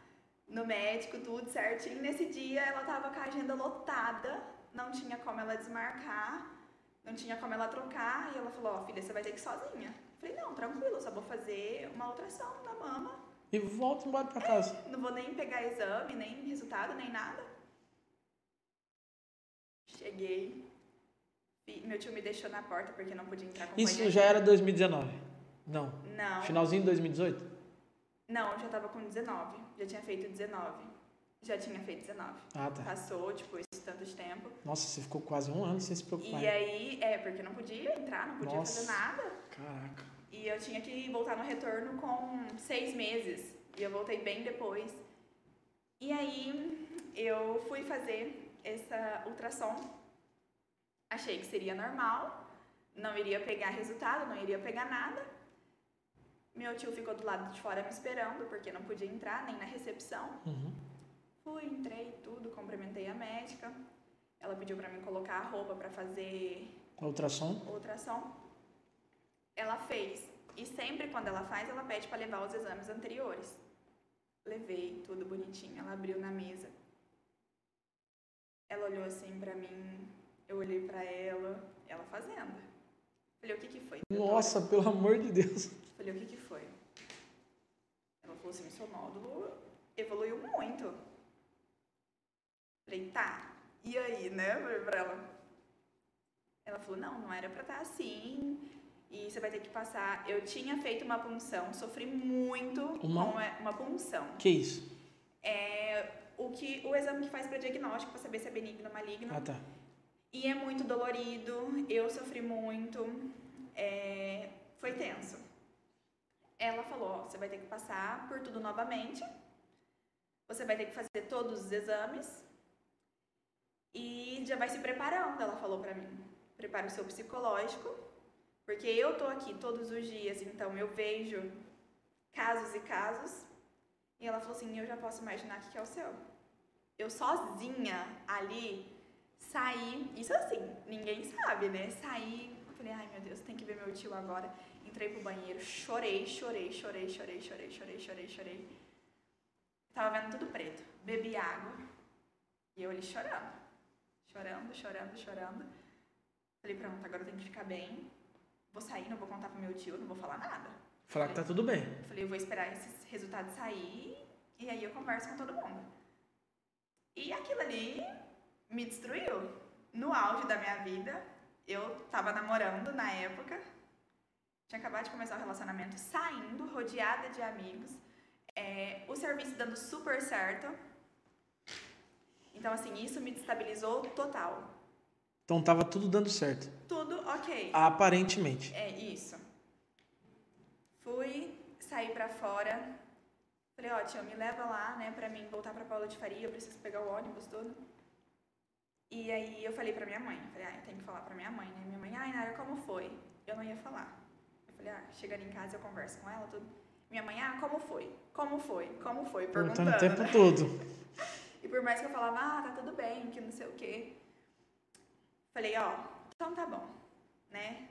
no médico, tudo certinho. Nesse dia ela estava com a agenda lotada, não tinha como ela desmarcar, não tinha como ela trocar. E ela falou: Ó, filha, você vai ter que ir sozinha. Eu falei: Não, tranquilo, só vou fazer uma ultrassom na mama. E volta embora pra casa. Não vou nem pegar exame, nem resultado, nem nada. Cheguei. Meu tio me deixou na porta porque não podia entrar com Isso já era 2019? Não. Não. Finalzinho de 2018? Não, eu já tava com 19. Já tinha feito 19. Já tinha feito 19. Ah, tá. Passou, tipo, esse tanto de tempo. Nossa, você ficou quase um ano sem se preocupar. E aí, é, porque não podia entrar, não podia Nossa. fazer nada. Caraca. E eu tinha que voltar no retorno com seis meses. E eu voltei bem depois. E aí, eu fui fazer essa ultrassom. Achei que seria normal. Não iria pegar resultado, não iria pegar nada. Meu tio ficou do lado de fora me esperando, porque não podia entrar nem na recepção. Uhum. Fui, entrei, tudo, cumprimentei a médica. Ela pediu pra mim colocar a roupa pra fazer Ultrassom? ultrassom. Ela fez. E sempre quando ela faz, ela pede pra levar os exames anteriores. Levei, tudo bonitinho. Ela abriu na mesa. Ela olhou assim pra mim. Eu olhei pra ela. Ela fazendo. Falei, o que que foi? doutora?" Nossa, pelo amor de Deus. Falei, o que que foi? Ela falou assim, seu nódulo evoluiu muito. Falei, tá, e aí, né? Falei pra ela. Ela falou, não, não era pra estar assim. E você vai ter que passar. Eu tinha feito uma punção, sofri muito Uma? com é, uma punção. Que isso? É o, que, o exame que faz pra diagnóstico, pra saber se é benigno ou maligno. Ah, tá. E é muito dolorido, eu sofri muito, é, foi tenso. Ela falou, ó, você vai ter que passar por tudo novamente, você vai ter que fazer todos os exames e já vai se preparando, ela falou pra mim. Prepara o seu psicológico, porque eu tô aqui todos os dias, então eu vejo casos e casos. E ela falou assim, eu já posso imaginar que é o seu. Eu sozinha ali saí, isso assim, ninguém sabe, né? Saí, falei, ai meu Deus, tem que ver meu tio agora. Entrei pro banheiro, chorei, chorei, chorei, chorei, chorei, chorei, chorei, chorei. Tava vendo tudo preto. Bebi água e eu ali chorando. Chorando, chorando, chorando. Falei, pronto, agora eu tenho que ficar bem. Vou sair, não vou contar pro meu tio, não vou falar nada. Falar que tá tudo bem. Falei, eu vou esperar esses resultados sair e aí eu converso com todo mundo. E aquilo ali me destruiu. No auge da minha vida, eu tava namorando na época, tinha acabado de começar o relacionamento, saindo, rodeada de amigos, é, o serviço dando super certo. Então, assim, isso me destabilizou total. Então tava tudo dando certo. Tudo ok. Aparentemente. É isso. Fui, saí pra fora. Falei, ó, tio, me leva lá, né, pra mim voltar pra Paula de Faria, eu preciso pegar o ônibus, tudo. E aí eu falei pra minha mãe, falei, ah, eu tenho que falar pra minha mãe, né? Minha mãe, ai, Nara, como foi? Eu não ia falar. Falei, ah, chegando em casa eu converso com ela, tudo. Minha mãe, ah, como foi? Como foi? Como foi? Perguntando Perguntando. o tempo né? todo. E por mais que eu falava, ah, tá tudo bem, que não sei o quê. Falei, ó, então tá bom, né?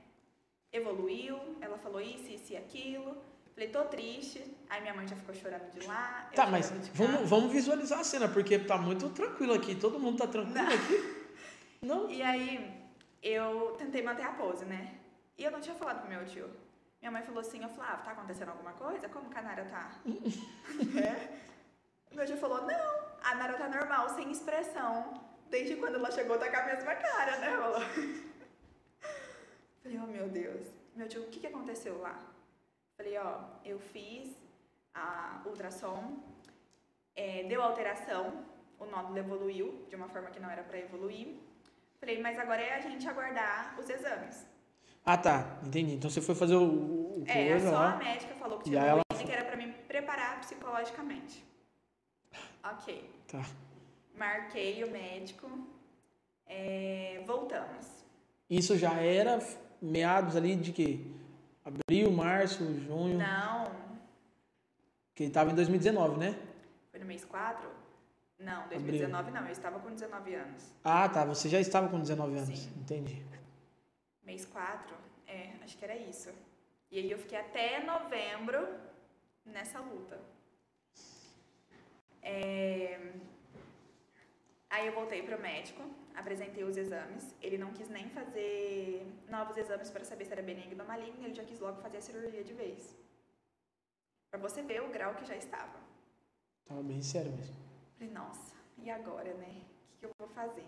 Evoluiu, ela falou isso, isso e aquilo. Falei, tô triste. Aí minha mãe já ficou chorando de lá. Tá, mas vamos, vamos visualizar a cena, porque tá muito tranquilo aqui. Todo mundo tá tranquilo Não. aqui. Não. E aí eu tentei manter a pose, né? E eu não tinha falado pro meu tio. Minha mãe falou assim, eu falei, ah, tá acontecendo alguma coisa? Como que a Nara tá? é. Meu tio falou, não, a Nara tá normal, sem expressão. Desde quando ela chegou, tá com a mesma cara, né? Falou. Falei, oh meu Deus. Meu tio, o que, que aconteceu lá? Falei, ó, eu fiz a ultrassom, é, deu alteração, o nódulo evoluiu de uma forma que não era para evoluir. Falei, mas agora é a gente aguardar os exames. Ah, tá. Entendi. Então você foi fazer o, o É, coisa só a médica falou que tinha ela- que era pra me preparar psicologicamente. Ok. Tá. Marquei o médico. é, voltamos. Isso já era meados ali de quê? Abril, março, junho. Não, Que tava em 2019, né? foi no mês 4? Não, 2019 não, eu estava com 19 anos. Ah, tá. Você já estava com 19 anos. Sim. Entendi. Mês 4? É, acho que era isso. E aí eu fiquei até novembro nessa luta. É, Aí eu voltei pro médico, apresentei os exames. Ele não quis nem fazer novos exames para saber se era benigno ou maligno, ele já quis logo fazer a cirurgia de vez. Pra você ver o grau que já estava. Tava bem sério mesmo. Falei, nossa, e agora, né? O que, que eu vou fazer?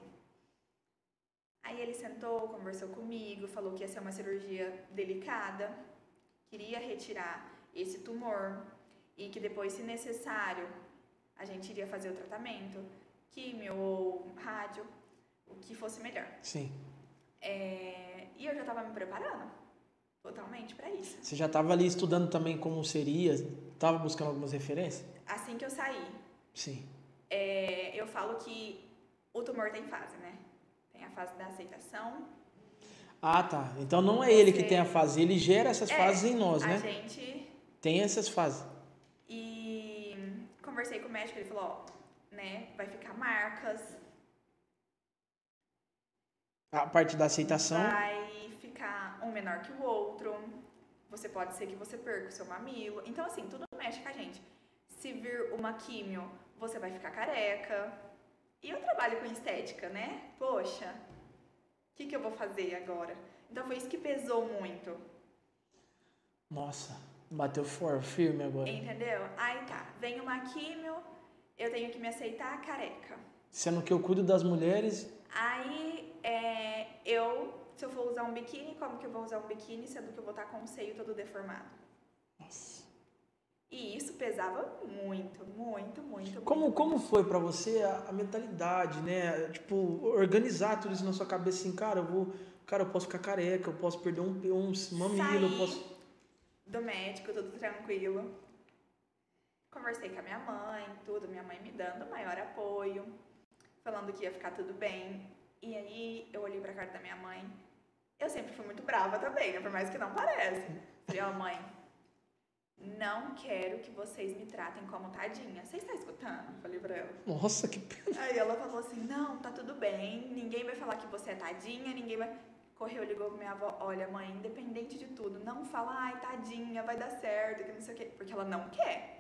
Aí ele sentou, conversou comigo, falou que ia ser uma cirurgia delicada, queria retirar esse tumor e que depois, se necessário, a gente iria fazer o tratamento, químio ou rádio, o que fosse melhor. Sim. É, E eu já estava me preparando totalmente para isso. Você já tava ali estudando também como seria? Tava buscando algumas referências? Assim que eu saí, Sim. É, eu falo que o tumor tem fase, né? Tem a fase da aceitação. Ah, tá. Então não é ele que tem a fase, ele gera essas É, fases em nós, a né? gente. Tem essas fases. E conversei com o médico, ele falou: ó, né? Vai ficar marcas, A parte da aceitação. vai ficar um menor que o outro. Você pode ser que você perca o seu mamilo. Então, assim, tudo mexe com a gente. Se vir uma químio, você vai ficar careca. E eu trabalho com estética, né? Poxa, o que, que eu vou fazer agora? Então foi isso que pesou muito. Nossa, bateu for, firme agora. Entendeu? Aí tá, vem uma químio, eu tenho que me aceitar careca. Sendo que eu cuido das mulheres, Aí é, eu, se eu for usar um biquíni, como que eu vou usar um biquíni sendo que eu vou estar com o seio todo deformado? E isso pesava muito, muito, muito. como, muito, como foi pra você a, a mentalidade, né? Tipo, organizar tudo isso na sua cabeça assim, cara, eu vou, cara, eu posso ficar careca, eu posso perder um, um mamilo, eu Saí posso do médico, tudo tranquilo. Conversei com a minha mãe, tudo, minha mãe me dando maior apoio, falando que ia ficar tudo bem. E aí eu olhei pra cara da minha mãe. Eu sempre fui muito brava também, né? Por mais que não pareça. Falei, ó, mãe, não quero que vocês me tratem como tadinha. Você está escutando? Falei pra ela. Nossa, que pena. Aí ela falou assim: não, tá tudo bem, ninguém vai falar que você é tadinha, ninguém vai. Correu, ligou pra minha avó: olha, mãe, independente de tudo, não fala, ai, tadinha, vai dar certo, que não sei o quê, porque ela não quer.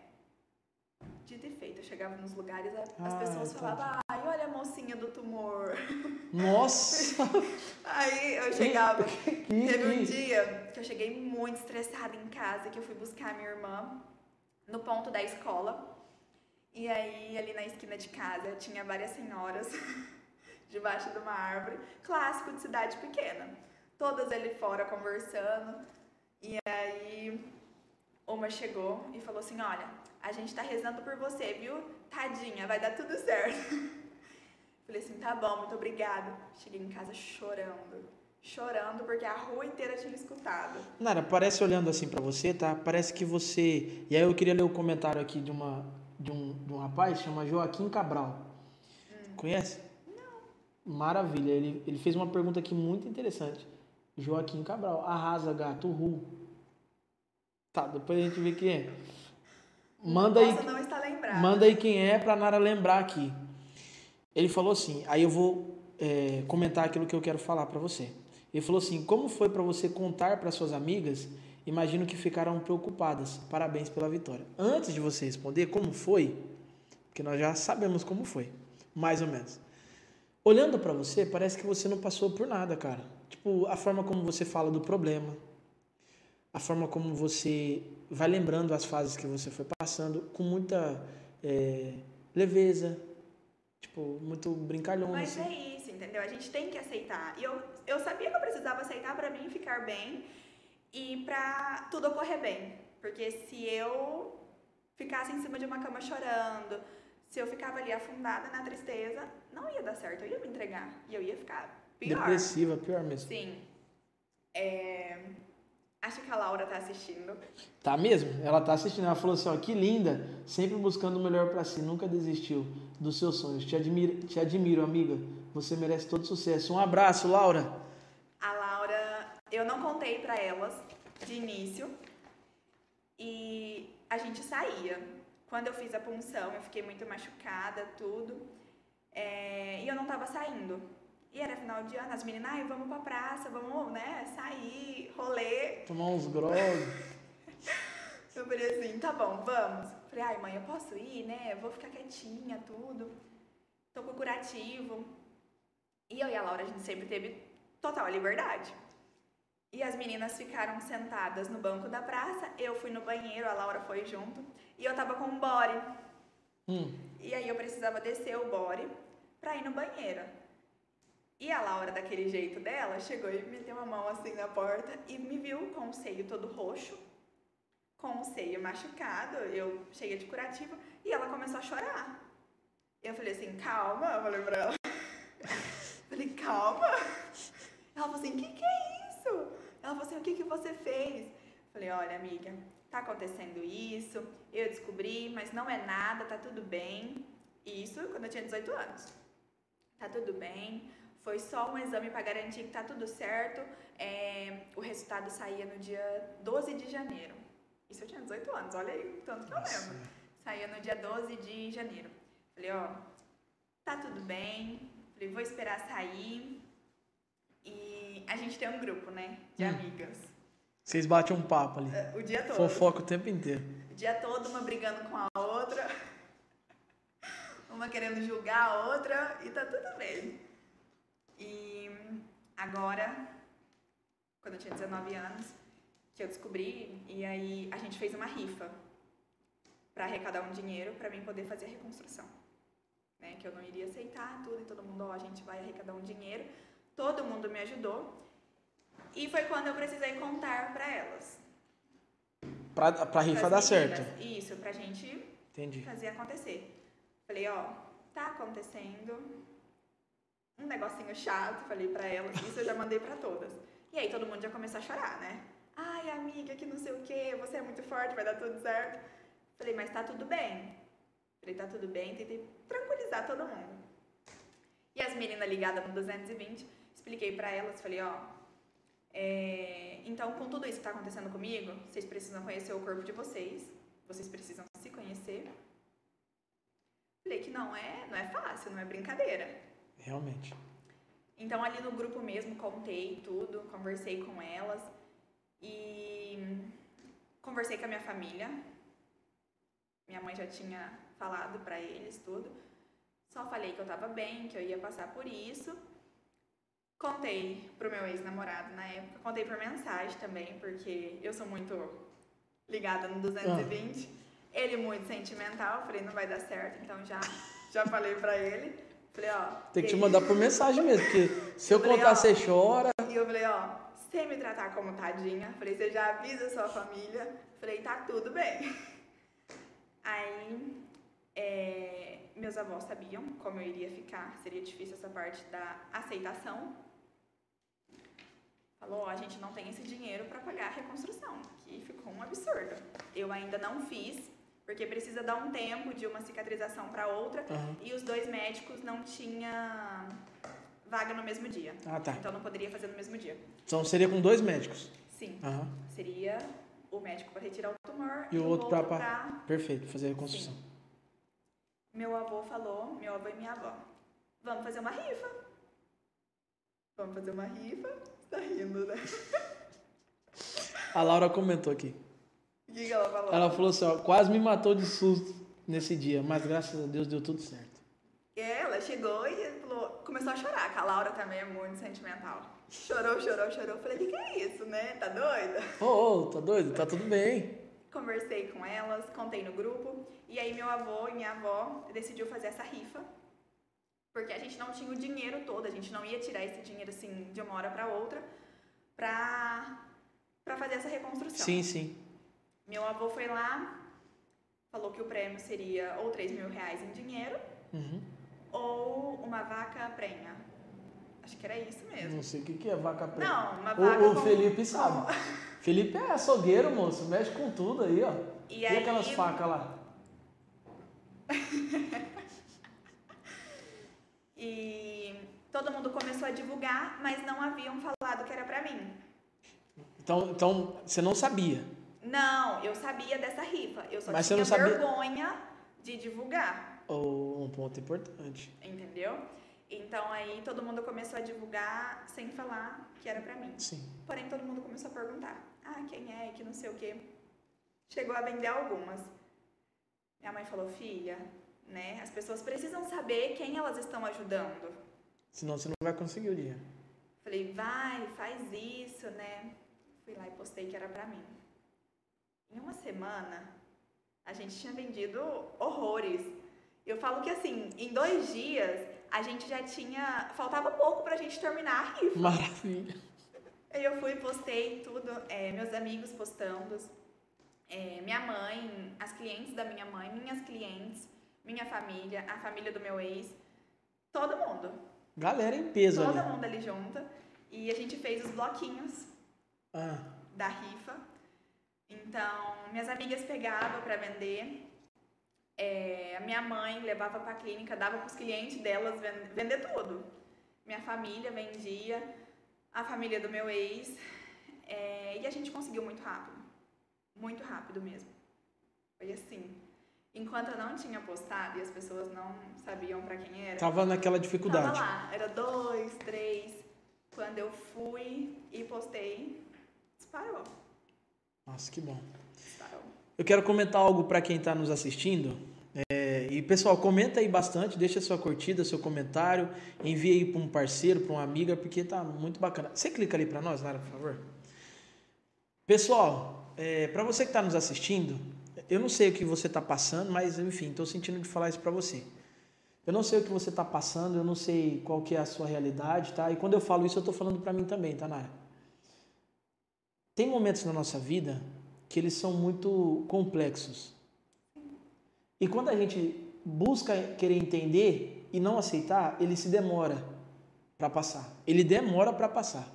Dito e feito, eu chegava nos lugares, as Ah, pessoas falavam: ai, olha a mocinha do tumor. Nossa! Aí eu chegava. Teve um dia que eu cheguei muito estressada em casa, que eu fui buscar a minha irmã no ponto da escola. E aí, ali na esquina de casa, tinha várias senhoras debaixo de uma árvore, clássico de cidade pequena. Todas ali fora conversando. E aí, uma chegou e falou assim: Olha, a gente tá rezando por você, viu? Tadinha, vai dar tudo certo. Falei assim: Tá bom, muito obrigada. Cheguei em casa chorando. Chorando porque a rua inteira tinha escutado. Nara, parece olhando assim pra você, tá? Parece que você. E aí eu queria ler o comentário aqui de uma de um, de um rapaz chama Joaquim Cabral. Conhece? Não. Maravilha. Ele, ele fez uma pergunta aqui muito interessante. Joaquim Cabral, arrasa gato, ru. Tá, depois a gente vê quem é. Manda aí, estar lembrada. manda aí quem é pra Nara lembrar aqui. Ele falou assim, aí eu vou é, comentar aquilo que eu quero falar pra você. Ele falou assim: como foi pra você contar para suas amigas? Imagino que ficaram preocupadas. Parabéns pela vitória. Antes de você responder como foi, porque nós já sabemos como foi, mais ou menos. Olhando pra você, parece que você não passou por nada, cara. Tipo, a forma como você fala do problema, a forma como você vai lembrando as fases que você foi passando com muita é, leveza, tipo, muito brincalhão. Mas assim. é isso, entendeu? A gente tem que aceitar. E eu, eu sabia que eu precisava aceitar pra mim ficar bem e pra tudo ocorrer bem. Porque se eu ficasse em cima de uma cama chorando, se eu ficava ali afundada na tristeza, não ia dar certo, eu ia me entregar. E eu ia ficar pior. Depressiva, pior mesmo. Sim. É, Acho que a Laura tá assistindo. Tá mesmo? Ela tá assistindo. Ela falou assim: ó, que linda, sempre buscando o melhor para si, nunca desistiu dos seus sonhos. Te admiro, te admiro, amiga. Você merece todo sucesso. Um abraço, Laura. A Laura, eu não contei para elas de início e a gente saía. Quando eu fiz a punção, eu fiquei muito machucada, tudo. É, e eu não tava saindo. E era final de ano, as meninas, ai, vamos pra praça, vamos, né, sair, rolê. Tomar uns grog. eu falei assim, tá bom, vamos. Falei, ai, mãe, eu posso ir, né? Eu vou ficar quietinha, tudo. Tô com curativo. E eu e a Laura, a gente sempre teve total liberdade. E as meninas ficaram sentadas no banco da praça, eu fui no banheiro, a Laura foi junto, e eu tava com um body. Hum. E aí eu precisava descer o body pra ir no banheiro. E a Laura, daquele jeito dela, chegou e meteu a mão assim na porta e me viu com o seio todo roxo, com o seio machucado, eu cheia de curativo, e ela começou a chorar. Eu falei assim, calma, eu falei pra ela. falei, calma. Ela falou assim, o que, que é isso? Ela falou assim, o que, que você fez? Falei, olha, amiga, tá acontecendo isso, eu descobri, mas não é nada, tá tudo bem. Isso quando eu tinha 18 anos. Tá tudo bem, foi só um exame para garantir que tá tudo certo. É, o resultado saía no dia 12 de janeiro. Isso eu tinha 18 anos, olha aí o tanto que eu lembro. Saía no dia 12 de janeiro. Falei, ó, tá tudo bem. Falei, vou esperar sair. E a gente tem um grupo, né, de Hum. amigas. Vocês batem um papo ali. O dia todo. Fofoca o tempo inteiro. O dia todo, uma brigando com a outra. Uma querendo julgar a outra. E tá tudo bem. E agora, quando eu tinha 19 anos, que eu descobri, e aí a gente fez uma rifa para arrecadar um dinheiro para mim poder fazer a reconstrução. Né? Que eu não iria aceitar tudo, e todo mundo, ó, a gente vai arrecadar um dinheiro. Todo mundo me ajudou. E foi quando eu precisei contar para elas. Pra, pra rifa dar certo. Isso, pra gente Entendi. fazer acontecer. Falei, ó, tá acontecendo um negocinho chato, falei pra elas, isso eu já mandei pra todas. E aí todo mundo já começou a chorar, né? Ai, amiga, que não sei o quê, você é muito forte, vai dar tudo certo. Falei, mas tá tudo bem. Falei, tá tudo bem, tentei tranquilizar todo mundo. E as meninas ligadas no 220, expliquei pra elas, falei, ó, é, então com tudo isso que tá acontecendo comigo, vocês precisam conhecer o corpo de vocês, vocês precisam se conhecer. Falei que não é, não é fácil, não é brincadeira. Realmente. Então ali no grupo mesmo contei tudo, conversei com elas e conversei com a minha família. Minha mãe já tinha falado pra eles tudo. Só falei que eu tava bem, que eu ia passar por isso. Contei pro meu ex-namorado na época, contei por mensagem também, porque eu sou muito ligada no 220. Ele muito sentimental, falei, não vai dar certo, então já já falei pra ele. Falei, ó, Tem que te ele- mandar por mensagem mesmo, porque se eu Falei, contar, ó. você chora. e eu falei, ó, sem me tratar como tadinha. Falei, você já avisa a sua família. Falei, tá tudo bem. Aí, é, meus avós sabiam como eu iria ficar. Seria difícil essa parte da aceitação. Falou, a gente não tem esse dinheiro para pagar a reconstrução, que ficou um absurdo. Eu ainda não fiz, porque precisa dar um tempo de uma cicatrização para outra. Aham. E os dois médicos não tinham vaga no mesmo dia. Ah, tá. Então não poderia fazer no mesmo dia. Então seria com dois médicos. Sim. Aham. Seria o médico para retirar o tumor E o outro pra- pra- Perfeito, fazer a reconstrução. Sim. Meu avô falou, meu avô e minha avó, vamos fazer uma rifa. Vamos fazer uma rifa? Você tá rindo, né? A Laura comentou aqui. O que, que ela falou? Ela falou assim, ó, quase me matou de susto nesse dia, mas graças a Deus deu tudo certo. É, Ela chegou e começou a chorar, que a Laura também é muito sentimental. Chorou, chorou, chorou. Falei, o que, que é isso, né? Tá doida? Ô, ô, tá doido? Tá tudo bem. Conversei com elas, contei no grupo. E aí meu avô e minha avó decidiu fazer essa rifa. Porque a gente não tinha o dinheiro todo, a gente não ia tirar esse dinheiro assim de uma hora para outra pra, pra fazer essa reconstrução. Sim, sim. Meu avô foi lá, falou que o prêmio seria ou 3 mil reais em dinheiro Uhum. Ou uma vaca prenha. Acho que era isso mesmo. Não sei o que, que é vaca preta. Não, uma O- vaca o com- Felipe sabe. Felipe é açougueiro, moço. Mexe com tudo aí, ó. E E, aí- aquelas facas lá? E todo mundo começou a divulgar, mas não haviam falado que era pra mim. Então, então você não sabia. Não, eu sabia dessa rifa. Eu só Mas tinha vergonha de divulgar, Ou um ponto importante. entendeu? Então aí todo mundo começou a divulgar sem falar que era pra mim. Sim. Porém todo mundo começou a perguntar: "Ah, quem é? Que não sei o quê". Chegou a vender algumas. Minha mãe falou: "Filha, né? As pessoas precisam saber quem elas estão ajudando". Senão você não vai conseguir o dinheiro. Falei, vai, faz isso, né? Fui lá e postei que era pra mim. Em uma semana, a gente tinha vendido horrores. Eu falo que assim, em dois dias, a gente já tinha. Faltava pouco pra gente terminar a rifa. Maravilha. Eu fui, postei tudo, é, meus amigos postando, é, minha mãe, as clientes da minha mãe, minhas clientes, minha família, a família do meu ex, todo mundo. Galera em peso todo ali. mundo ali junto. E a gente fez os bloquinhos Ah, da rifa. Então, minhas amigas pegavam para vender. É, a minha mãe levava para a clínica, dava para os clientes delas ven- vender tudo. Minha família vendia, a família do meu ex. é, e a gente conseguiu muito rápido. Muito rápido mesmo. Foi assim. Enquanto eu não tinha postado e as pessoas não sabiam para quem era, tava naquela dificuldade. Tava lá, era dois, três. Quando eu fui e postei, disparou. Nossa, que bom. Disparou. Eu quero comentar algo para quem está nos assistindo. É, e pessoal, comenta aí bastante, deixa sua curtida, seu comentário, envia aí para um parceiro, para uma amiga, porque tá muito bacana. Você clica ali para nós, Nara, por favor. Pessoal, para você que está nos assistindo, eu não sei o que você está passando, mas enfim, estou sentindo de falar isso para você. Eu não sei o que você está passando, eu não sei qual que é a sua realidade, tá? E quando eu falo isso, eu estou falando para mim também, tá, Nara? Tem momentos na nossa vida que eles são muito complexos. E quando a gente busca querer entender e não aceitar, ele se demora para passar. Ele demora para passar.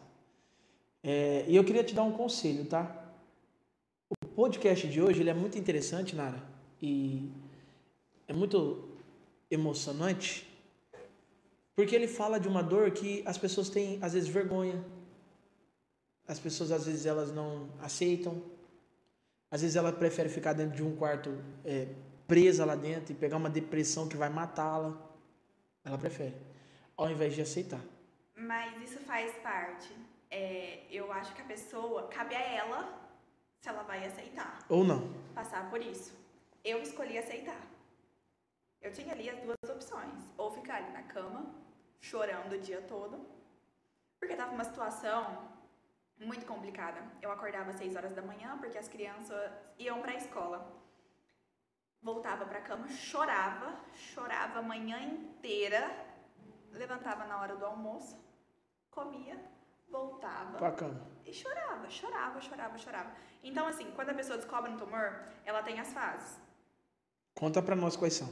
É, e eu queria te dar um conselho, tá? O podcast de hoje ele é muito interessante, Nara, e é muito emocionante, porque ele fala de uma dor que as pessoas têm às vezes vergonha, as pessoas às vezes elas não aceitam, às vezes ela prefere ficar dentro de um quarto é, presa lá dentro e pegar uma depressão que vai matá-la. Ela prefere, ao invés de aceitar. Mas isso faz parte. É, eu acho que a pessoa, cabe a ela se ela vai aceitar Ou não. passar por isso. Eu escolhi aceitar. Eu tinha ali as duas opções. Ou ficar ali na cama, chorando o dia todo, porque tava uma situação muito complicada. Eu acordava às 6 horas da manhã, porque as crianças iam para a escola. Voltava para a cama, chorava, chorava a manhã inteira, levantava na hora do almoço, comia, voltava Pra cama. e chorava, chorava, chorava, chorava. Então, assim, quando a pessoa descobre um tumor, ela tem as fases. Conta pra nós quais são.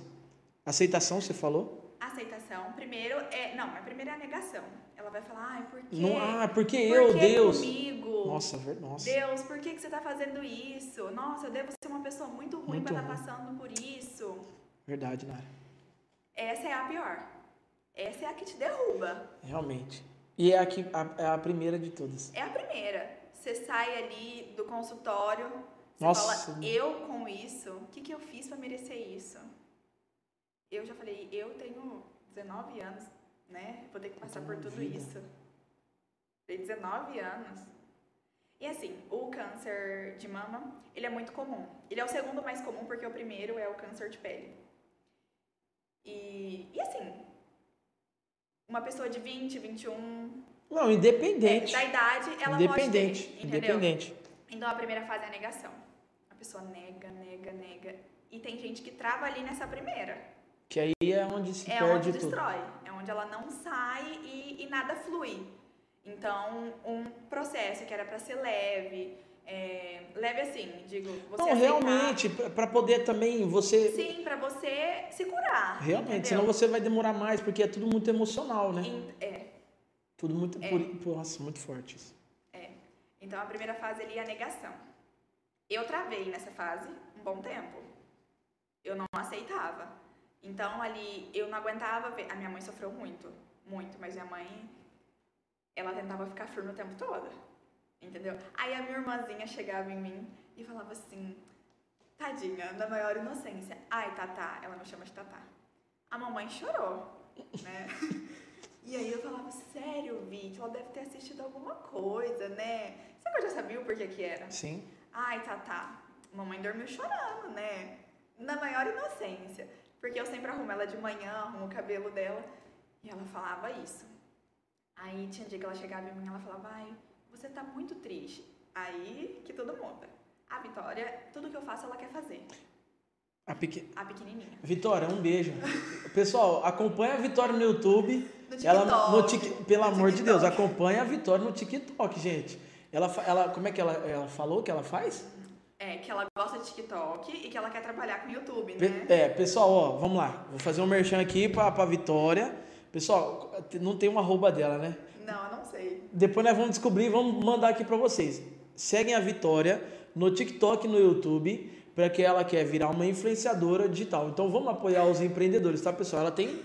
Aceitação, você falou? Aceitação, primeiro é. Não, mas primeiro é a negação. Ela vai falar, ai, por quê? Não, ah, porque por eu, que Deus. comigo? Nossa, nossa. Deus, por que, que você tá fazendo isso? Nossa, eu devo ser uma pessoa muito ruim pra estar ruim. passando por isso. Verdade, Nara. Essa é a pior. Essa é a que te derruba. Realmente. E é a, que, a, é a primeira de todas. É a primeira. Você sai ali do consultório, você Nossa. fala, eu com isso, o que, que eu fiz pra merecer isso? Eu já falei, eu tenho 19 anos, né? Vou ter que passar por tenho tudo vida. isso. Tenho 19 anos. E assim, o câncer de mama, ele é muito comum. Ele é o segundo mais comum porque o primeiro é o câncer de pele. E, e assim, uma pessoa de 20, 21, Não, é, independente. da idade, ela independente. pode ter, entendeu? independente. Então a primeira fase é a negação. A pessoa nega, nega, nega. E tem gente que trava ali nessa primeira. Que aí é onde se é perde onde tudo. destrói. É onde ela não sai e, e nada flui. Então, um processo que era pra ser leve, é, leve assim, digo, você Não, aceitar. realmente, para poder também você. Sim, pra você se curar. Realmente, entendeu? senão você vai demorar mais, porque é tudo muito emocional, né? É, Tudo muito. É. Por, nossa, muito forte isso. Então a primeira fase ali é a negação. Eu travei nessa fase um bom tempo. Eu não aceitava. Então ali eu não aguentava ver. A minha mãe sofreu muito, muito, mas minha mãe ela tentava ficar firme o tempo todo. Entendeu? Aí a minha irmãzinha chegava em mim e falava assim: Tadinha, na maior inocência. Ai, Tatá, ela me chama de Tatá. A mamãe chorou, né? E aí eu falava, sério, Vit, ela deve ter assistido alguma coisa, né? Que eu já sabia o porquê que era? Sim. Ai, Tatá, mamãe dormiu chorando, né? Na maior inocência. Porque eu sempre arrumo ela de manhã, arrumo o cabelo dela. E ela falava isso. Aí tinha dia que ela chegava em mim e ela falava, ai, você tá muito triste. Aí que tudo muda. A Vitória, tudo que eu faço, ela quer fazer. A pequ... A pequenininha. Vitória, um beijo. Pessoal, acompanha a Vitória no YouTube. No Ela no TikTok, Tik- pelo no amor de TikTok. Deus, acompanha a Vitória no TikTok, gente. Ela, ela como é que ela, ela falou que ela faz? É, que ela gosta de TikTok e que ela quer trabalhar com o YouTube, né? É, pessoal, ó, vamos lá. Vou fazer um merchan aqui pra, pra Vitória. Pessoal, não tem uma arroba dela, né? Não, eu não sei. Depois nós vamos descobrir e vamos mandar aqui pra vocês. Seguem a Vitória no TikTok e no YouTube, para que ela quer virar uma influenciadora digital. Então vamos apoiar os empreendedores, tá, pessoal? Ela tem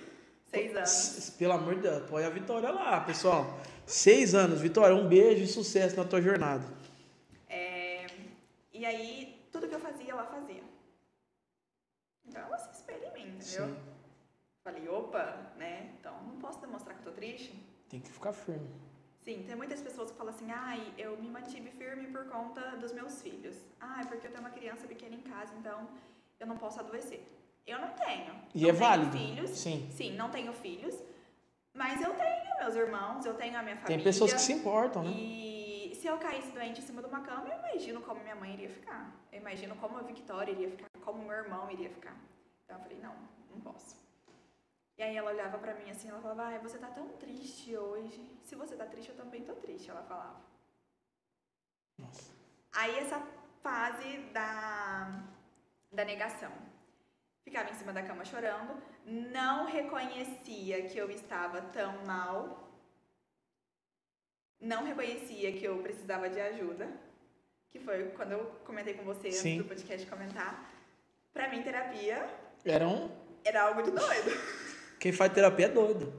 Seis anos. Pelo amor de Deus, apoia a Vitória lá, pessoal. Seis anos, Vitória, um beijo e sucesso na tua jornada. E aí, tudo que eu fazia, ela fazia. Então ela se mim, entendeu? Sim. Falei, opa, né? Então não posso demonstrar que eu tô triste. Tem que ficar firme. Sim, tem muitas pessoas que falam assim, ai, eu me mantive firme por conta dos meus filhos. Ah, é porque eu tenho uma criança pequena em casa, então eu não posso adoecer. Eu não tenho. E não é tenho válido. filhos. Sim. Sim, não tenho filhos. Mas eu tenho meus irmãos, eu tenho a minha família. Tem pessoas que se importam, né? E se eu caísse doente em cima de uma cama, eu imagino como minha mãe iria ficar. Eu imagino como a Victoria iria ficar, como meu irmão iria ficar. Então eu falei, não, não posso. E aí ela olhava pra mim assim, ela falava, ai, você tá tão triste hoje. Se você tá triste, eu também tô triste, ela falava. Nossa. Aí essa fase da, da negação. Ficava em cima da cama chorando, não reconhecia que eu estava tão mal, não reconhecia que eu precisava de ajuda, que foi quando eu comentei com você Sim. antes do podcast comentar. Pra mim, terapia Era um. era algo de doido. Quem faz terapia é doido.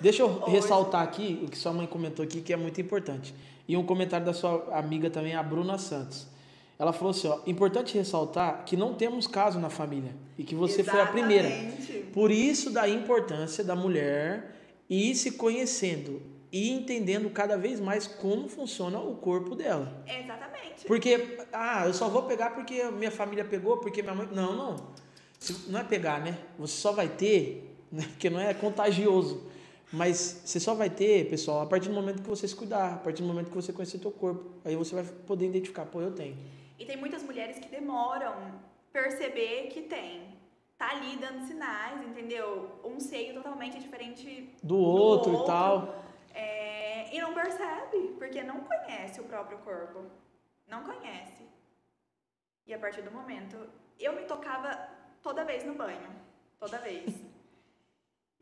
Deixa eu Hoje. ressaltar aqui o que sua mãe comentou aqui, que é muito importante. E um comentário da sua amiga também, a Bruna Santos. Ela falou assim: ó, importante ressaltar que não temos caso na família e que você foi a primeira. Exatamente. Por isso da importância da mulher ir se conhecendo e entendendo cada vez mais como funciona o corpo dela. Exatamente. Porque, ah, eu só vou pegar porque minha família pegou, porque minha mãe. Não, não. Não é pegar, né? Você só vai ter, né? porque não é contagioso. Mas você só vai ter, pessoal, a partir do momento que você se cuidar, a partir do momento que você conhecer teu corpo. Aí você vai poder identificar, pô, eu tenho. E tem muitas mulheres que demoram perceber que tem. Tá ali dando sinais, entendeu? Um seio totalmente diferente Do outro, e outro. tal. É, e não percebe, porque não conhece o próprio corpo. Não conhece. E a partir do momento, eu me tocava toda vez no banho. Toda vez.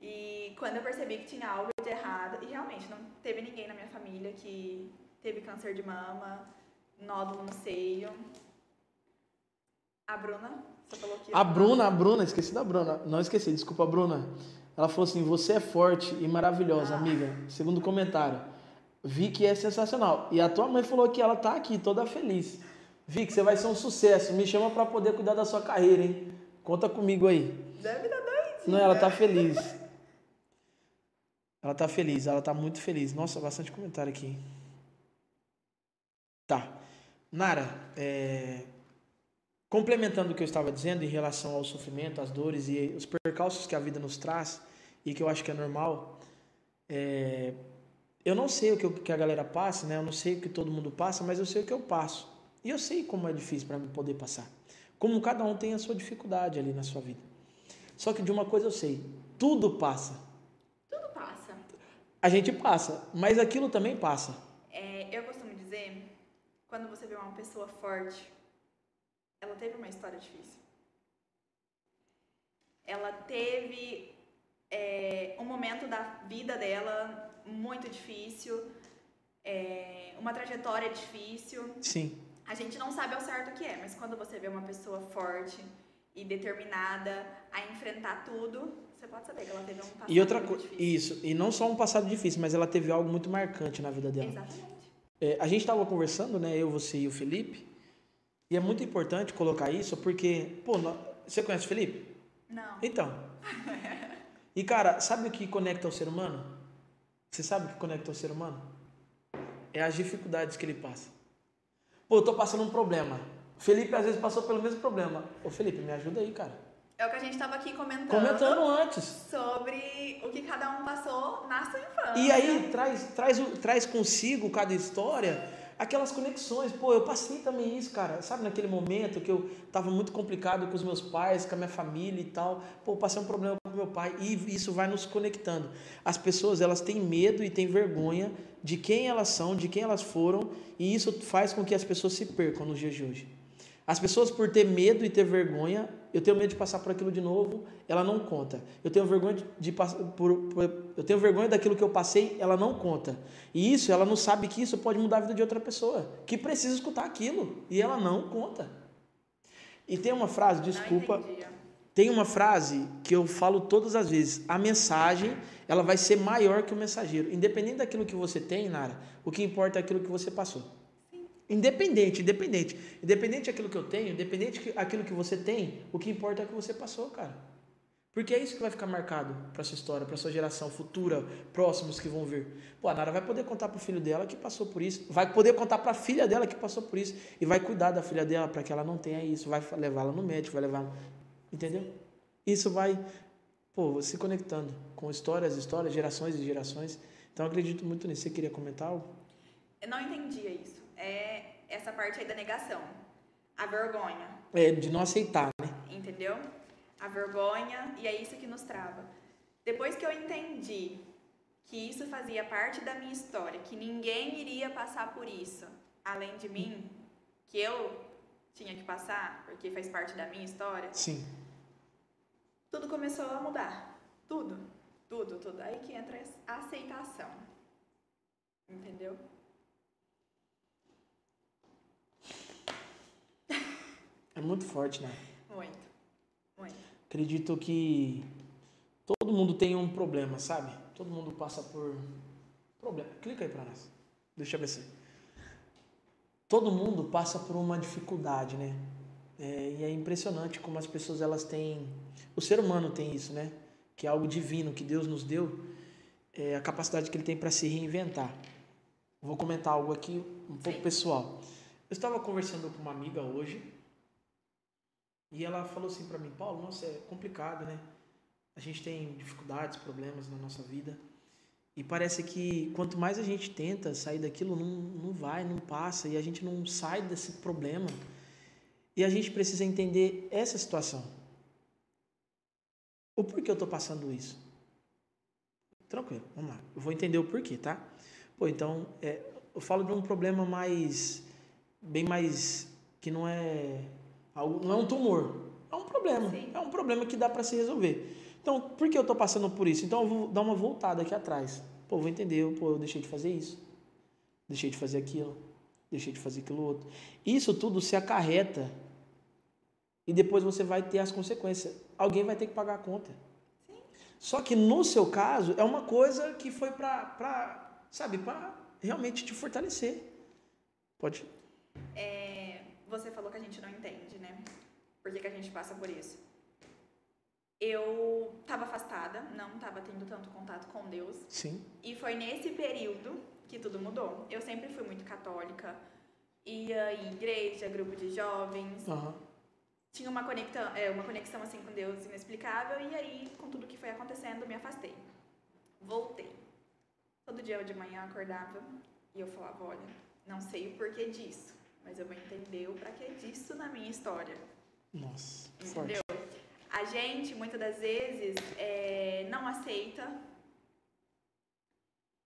E quando eu percebi que tinha algo de errado, e realmente não teve ninguém na minha família que teve câncer de mama, nódulo no seio. A Bruna, você falou que. A Bruna, a Bruna, esqueci da Bruna. Não esqueci, desculpa, Bruna. Ela falou assim: você é forte e maravilhosa, amiga. Segundo comentário. Vicky é sensacional. E a tua mãe falou que ela tá aqui, toda feliz. Vicky, você vai ser um sucesso. Me chama pra poder cuidar da sua carreira, hein? Conta comigo aí. Deve dar doidinha. Não, ela tá feliz. Ela tá feliz, ela tá muito feliz. Nossa, bastante comentário aqui. Tá. Nara, é, complementando o que eu estava dizendo em relação ao sofrimento, às dores e os percalços que a vida nos traz, e que eu acho que é normal, é, eu não sei o que, a galera passa, né? Eu não sei o que todo mundo passa, mas eu sei o que eu passo. E eu sei como é difícil para mim poder passar. Como cada um tem a sua dificuldade ali na sua vida. Só que de uma coisa eu sei, tudo passa. Tudo passa. A gente passa, mas aquilo também passa. É, eu costumo dizer, quando você vê uma pessoa forte, ela teve uma história difícil. Ela teve é, um momento da vida dela muito difícil, é, uma trajetória difícil. Sim. A gente não sabe ao certo o que é, mas quando você vê uma pessoa forte e determinada a enfrentar tudo, você pode saber que ela teve um passado E outra muito difícil. isso, e não só um passado difícil, mas ela teve algo muito marcante na vida dela. Exatamente. É, a gente estava conversando, né, eu, você e o Felipe, e é muito importante colocar isso, porque, pô, você conhece o Felipe? Não. Então. E cara, sabe o que conecta o ser humano? Você sabe o que conecta o ser humano? É as dificuldades que ele passa. Pô, eu tô passando um problema. Felipe às vezes passou pelo mesmo problema. Ô Felipe, me ajuda aí, cara. É o que a gente tava aqui comentando. Comentando antes. sobre o que cada um passou na sua infância. E aí traz, traz, traz consigo cada história aquelas conexões. Pô, eu passei também isso, cara. Sabe naquele momento que eu tava muito complicado com os meus pais, com a minha família e tal. Pô, passei um problema com meu pai e isso vai nos conectando. As pessoas, elas têm medo e têm vergonha de quem elas são, de quem elas foram, e isso faz com que as pessoas se percam nos dias de hoje. As pessoas, por ter medo e ter vergonha, eu tenho medo de passar por aquilo de novo, ela não conta. Eu tenho vergonha de, de passar por, por- eu tenho vergonha daquilo que eu passei, ela não conta. E isso, ela não sabe que isso pode mudar a vida de outra pessoa, que precisa escutar aquilo, e ela não conta. E tem uma frase, desculpa, tem uma frase que eu falo todas as vezes. A mensagem, ela vai ser maior que o mensageiro. Independente daquilo que você tem, Nara, o que importa é aquilo que você passou. Independente, independente. Independente daquilo que eu tenho, independente que- aquilo que você tem, o que importa é o que você passou, cara. Porque é isso que vai ficar marcado para sua história, para sua geração futura, próximos que vão vir. Pô, a Nara vai poder contar pro filho dela que passou por isso, vai poder contar para a filha dela que passou por isso e vai cuidar da filha dela para que ela não tenha isso, vai levá-la no médico, vai levar, entendeu? Isso vai, pô, se conectando com histórias, histórias, gerações e gerações. Então eu acredito muito nisso. Você queria comentar algo? Eu não entendia isso. É essa parte aí da negação. A vergonha, É, de não aceitar, né? entendeu? A vergonha, e é isso que nos trava. Depois que eu entendi que isso fazia parte da minha história, que ninguém iria passar por isso além de mim, que eu tinha que passar, porque faz parte da minha história, Sim. tudo começou a mudar. Tudo. Tudo, tudo. Aí que entra a aceitação. Entendeu? É muito forte, né? Muito. Muito. Acredito que todo mundo tem um problema, sabe? Todo mundo passa por problema. Clica aí pra nós. Deixa eu ver se. Todo mundo passa por uma dificuldade, né? É, e é impressionante como as pessoas elas têm. O ser humano tem isso, né? Que é algo divino que Deus nos deu, é a capacidade que ele tem para se reinventar. Vou comentar algo aqui um pouco Sim. pessoal. Eu estava conversando com uma amiga hoje e ela falou assim para mim, Paulo, nossa, é complicado, né? A gente tem dificuldades, problemas na nossa vida. E parece que quanto mais a gente tenta sair daquilo, não, não vai, não passa, e a gente não sai desse problema. E a gente precisa entender essa situação. O porquê eu tô passando isso? Tranquilo, vamos lá. Eu vou entender o porquê, tá? Pô, então, é, eu falo de um problema mais. bem mais. que não é. Algo- não é um tumor. É um problema. Sim. É um problema que dá para se resolver. Então, por que eu tô passando por isso? Então, eu vou dar uma voltada aqui atrás. Pô, eu vou entender. Pô, eu deixei de fazer isso. Deixei de fazer aquilo. Deixei de fazer aquilo outro. Isso tudo se acarreta. E depois você vai ter as consequências. Alguém vai ter que pagar a conta. Só que no seu caso, é uma coisa que foi pra, pra sabe, pra realmente te fortalecer. Pode. É, você falou que a gente não entende, né? Por que, que a gente passa por isso? Eu estava afastada, não estava tendo tanto contato com Deus. Sim. E foi nesse período que tudo mudou. Eu sempre fui muito católica, ia em igreja, grupo de jovens, Aham. tinha uma conexão, é, uma conexão assim com Deus inexplicável e aí com tudo que foi acontecendo me afastei. Voltei. Todo dia de manhã eu acordava e eu falava, olha, não sei o porquê disso, mas eu vou entender o pra que disso na minha história. Nossa, Entendeu? forte. A gente, muitas das vezes, é, não aceita.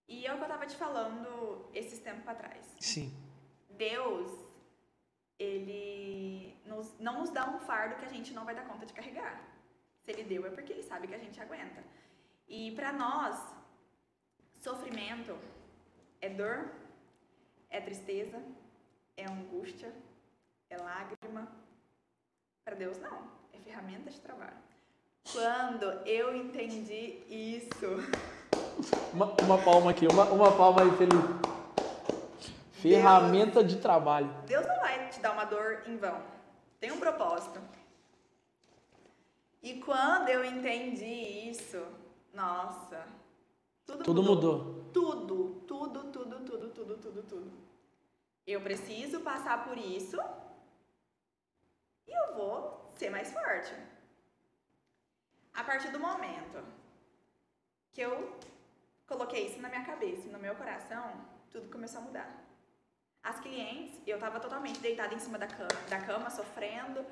E é o que eu tava te falando esses tempos atrás. Sim. Deus, ele nos- não nos dá um fardo que a gente não vai dar conta de carregar. Se ele deu, é porque ele sabe que a gente aguenta. E pra nós, sofrimento é dor, é tristeza, é angústia, é lágrima. Para Deus, não. É ferramenta de trabalho. Quando eu entendi isso, Uma, uma palma aqui, uma, uma palma aí, Felipe. Ferramenta de trabalho. Deus não vai te dar uma dor em vão. Tem um propósito. E quando eu entendi isso, nossa, tudo, Tudo mudou. Tudo, tudo, tudo, tudo, tudo, tudo, tudo. Eu preciso passar por isso e eu vou ser mais forte. A partir do momento que eu coloquei isso na minha cabeça no meu coração, tudo começou a mudar. As clientes, eu tava totalmente deitada em cima da cama, da cama sofrendo,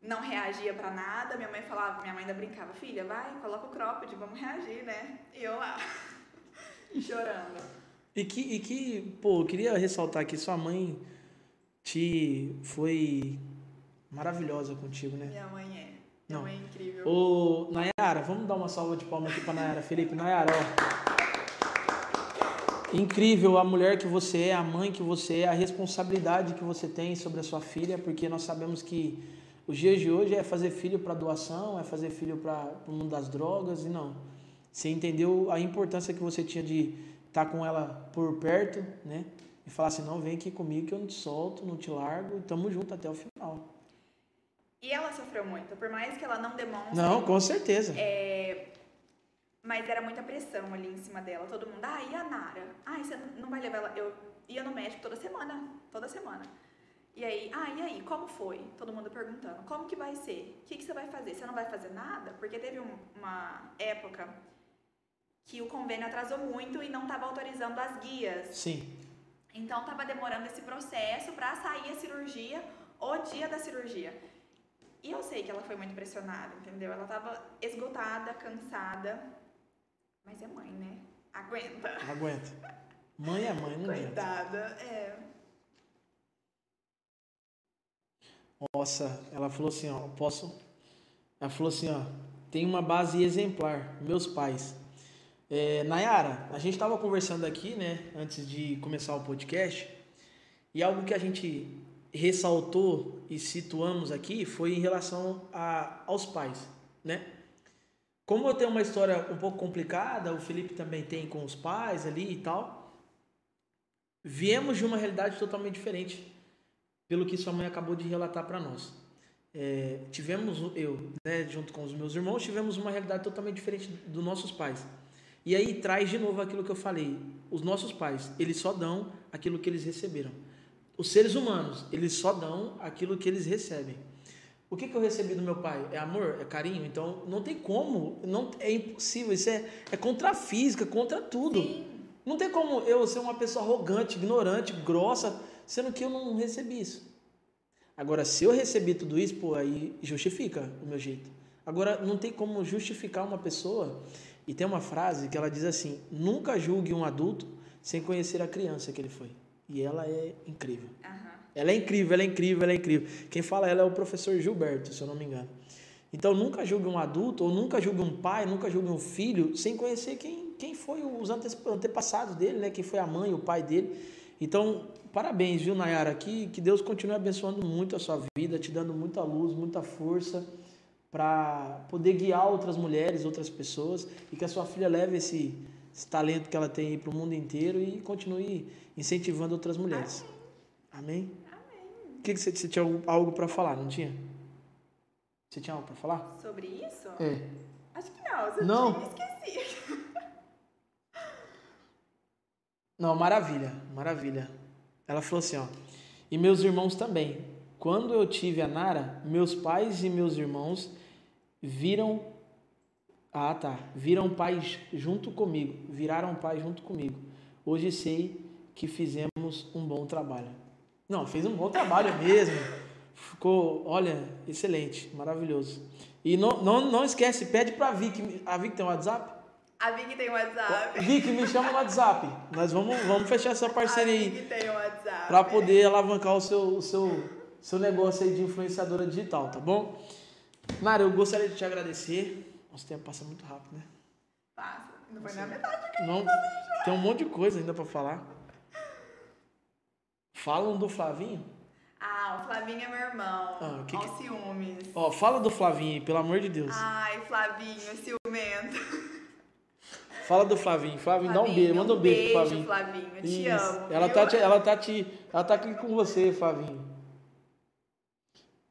não reagia pra nada. Minha mãe falava, minha mãe ainda brincava, filha, vai, coloca o cropped, vamos reagir, né? E eu lá, chorando. E que, e que, pô, eu queria ressaltar que sua mãe te foi maravilhosa contigo, né? Minha mãe é. Minha Não. mãe é incrível. Ô, Nayara, vamos dar uma salva de palmas aqui pra Nayara. Felipe, Nayara, ó. Incrível a mulher que você é, a mãe que você é, a responsabilidade que você tem sobre a sua filha, porque nós sabemos que os dias de hoje é fazer filho para doação, é fazer filho para o mundo das drogas, e não. Você entendeu a importância que você tinha de estar com ela por perto, né? E falar assim, não, vem aqui comigo que eu não te solto, não te largo, e tamo junto até o final. E ela sofreu muito, por mais que ela não demonstre. Não, com certeza. É, mas era muita pressão ali em cima dela. Todo mundo, ah, e a Nara? Ah, você não vai levar ela? Eu ia no médico toda semana, toda semana. E aí, ah, e aí, como foi? Todo mundo perguntando, como que vai ser? O que, que você vai fazer? Você não vai fazer nada? Porque teve um- uma época que o convênio atrasou muito e não estava autorizando as guias. Sim. Então estava demorando esse processo para sair a cirurgia o dia da cirurgia. E eu sei que ela foi muito pressionada, entendeu? Ela estava esgotada, cansada. Mas é mãe, né? Aguenta. Aguenta. Mãe é mãe, não adianta. Coitada, é. Nossa, ela falou assim, ó, posso... Ela falou assim, ó, tem uma base exemplar, meus pais. É, Nayara, a gente estava conversando aqui, né, antes de começar o podcast, e algo que a gente ressaltou e situamos aqui foi em relação a, aos pais, né? Como eu tenho uma história um pouco complicada, o Felipe também tem com os pais ali e tal, viemos de uma realidade totalmente diferente pelo que sua mãe acabou de relatar para nós. É, tivemos, eu, né, junto com os meus irmãos, tivemos uma realidade totalmente diferente dos nossos pais. E aí traz de novo aquilo que eu falei. Os nossos pais, eles só dão aquilo que eles receberam. Os seres humanos, eles só dão aquilo que eles recebem. O que, que eu recebi do meu pai? É amor? É carinho? Então não tem como, não é impossível. Isso é, é contra a física, contra tudo. Sim. Não tem como eu ser uma pessoa arrogante, ignorante, grossa, sendo que eu não recebi isso. Agora, se eu recebi tudo isso, pô, aí justifica o meu jeito. Agora, não tem como justificar uma pessoa. E tem uma frase que ela diz assim: nunca julgue um adulto sem conhecer a criança que ele foi. E ela é incrível. Aham. Ela é incrível, ela é incrível, ela é incrível. Quem fala ela é o professor Gilberto, se eu não me engano. Então nunca julgue um adulto, ou nunca julgue um pai, nunca julgue um filho, sem conhecer quem, quem foi os ante- antepassados dele, né? Quem foi a mãe, o pai dele. Então, parabéns, viu, Nayara? Que, que Deus continue abençoando muito a sua vida, te dando muita luz, muita força para poder guiar outras mulheres, outras pessoas e que a sua filha leve esse, esse talento que ela tem para o mundo inteiro e continue incentivando outras mulheres. Amém? Amém. O que, que você, você tinha algo- para falar, não tinha? Você tinha algo para falar? Sobre isso? É. Acho que não, eu Não? esqueci. Não, maravilha, maravilha. Ela falou assim, ó. E meus irmãos também. Quando eu tive a Nara, meus pais e meus irmãos viram Ah, tá. Viram pais junto comigo. Viraram pais junto comigo. Hoje sei que fizemos um bom trabalho. Não, fez um bom trabalho mesmo. Ficou, olha, excelente, maravilhoso. E não, não, não esquece, pede pra Vicky. A Vicky tem um WhatsApp? A Vicky tem um WhatsApp. Vicky, me chama no WhatsApp. Nós vamos, vamos fechar essa parceria A aí. Vicky tem um WhatsApp. Pra poder alavancar o seu, o seu, seu negócio aí de influenciadora digital, tá bom? Nara, eu gostaria de te agradecer. Nosso tempo passa muito rápido, né? Passa. Não foi na metade aqui. Não, tem um monte de coisa ainda pra falar. Falam do Flavinho? Ah, o Flavinho é meu irmão. Ah, que Ó, que- ciúmes. Ó, fala do Flavinho pelo amor de Deus. Ai, Flavinho, ciumento. Fala do Flavinho. Flavinho, dá um Flavinho, beijo, manda um beijo, pro Flavinho. Flavinho. Eu te Isso. amo. Ela viu? tá, te, ela, tá te, ela tá aqui com você, Flavinho.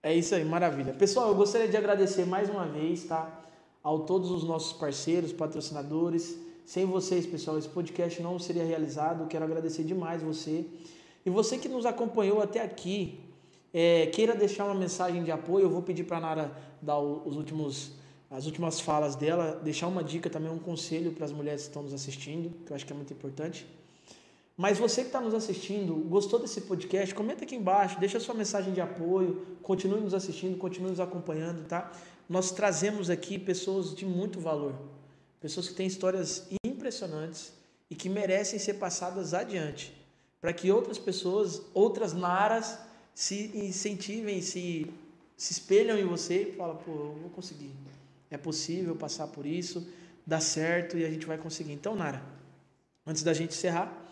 É isso aí, maravilha. Pessoal, eu gostaria de agradecer mais uma vez, tá? A todos os nossos parceiros, patrocinadores. Sem vocês, pessoal, esse podcast não seria realizado. Quero agradecer demais você. E você que nos acompanhou até aqui, é, queira deixar uma mensagem de apoio, eu vou pedir para a Nara dar os últimos, as últimas falas dela, deixar uma dica também, um conselho para as mulheres que estão nos assistindo, que eu acho que é muito importante. Mas você que está nos assistindo, gostou desse podcast, comenta aqui embaixo, deixa sua mensagem de apoio, continue nos assistindo, continue nos acompanhando, tá? Nós trazemos aqui pessoas de muito valor, pessoas que têm histórias impressionantes e que merecem ser passadas adiante, para que outras pessoas, outras naras, se incentivem, se, se espelham em você e falam, pô, eu vou conseguir. É possível passar por isso, dá certo e a gente vai conseguir. Então, Nara, antes da gente encerrar,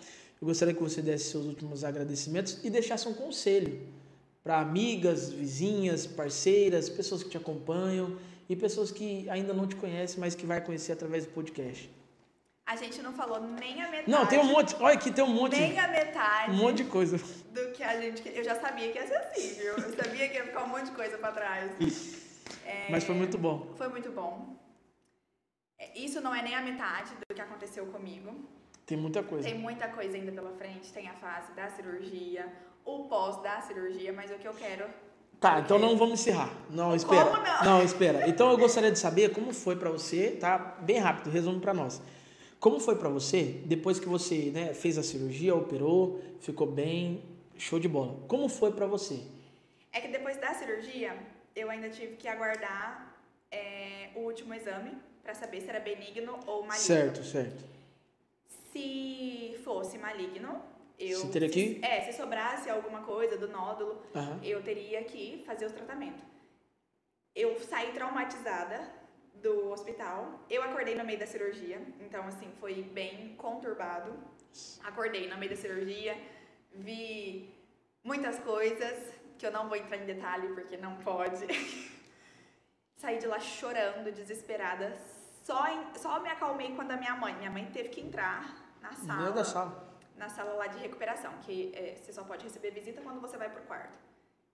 eu gostaria que você desse seus últimos agradecimentos e deixasse um conselho para amigas, vizinhas, parceiras, pessoas que te acompanham e pessoas que ainda não te conhecem, mas que vai conhecer através do podcast. A gente não falou nem a metade. Não, tem um monte. Olha aqui, tem um monte, Nem a metade um monte de coisa. do que a gente. Eu já sabia que ia ser assim, viu? Eu sabia que ia ficar um monte de coisa pra trás. É, Mas foi muito bom. Foi muito bom. É, Isso não é nem a metade do que aconteceu comigo. Tem muita coisa. Tem muita coisa ainda pela frente. Tem a fase da cirurgia, o pós da cirurgia, mas o que eu quero. Tá, então não vamos encerrar. Não, espera. Como não? espera. Então eu gostaria de saber como foi pra você, tá? Bem rápido, resumo pra nós. Como foi pra você depois que você, né, fez a cirurgia, operou, ficou bem, show de bola. Como foi pra você? É que depois da cirurgia, eu ainda tive que aguardar é, o último exame pra saber se era benigno ou maligno. Certo, certo. Se fosse maligno, eu. Você teria que- Se, é, se sobrasse alguma coisa do nódulo, Aham. eu teria que fazer o tratamento. Eu saí traumatizada do hospital. Eu acordei no meio da cirurgia, então assim, foi bem conturbado. Acordei no meio da cirurgia, vi muitas coisas que eu não vou entrar em detalhe porque não pode. Saí de lá chorando, desesperada. Só, em- só me acalmei quando a minha mãe, minha mãe teve que entrar na sala Dentro da sala. na sala lá de recuperação, que é, você só pode receber visita quando você vai pro quarto.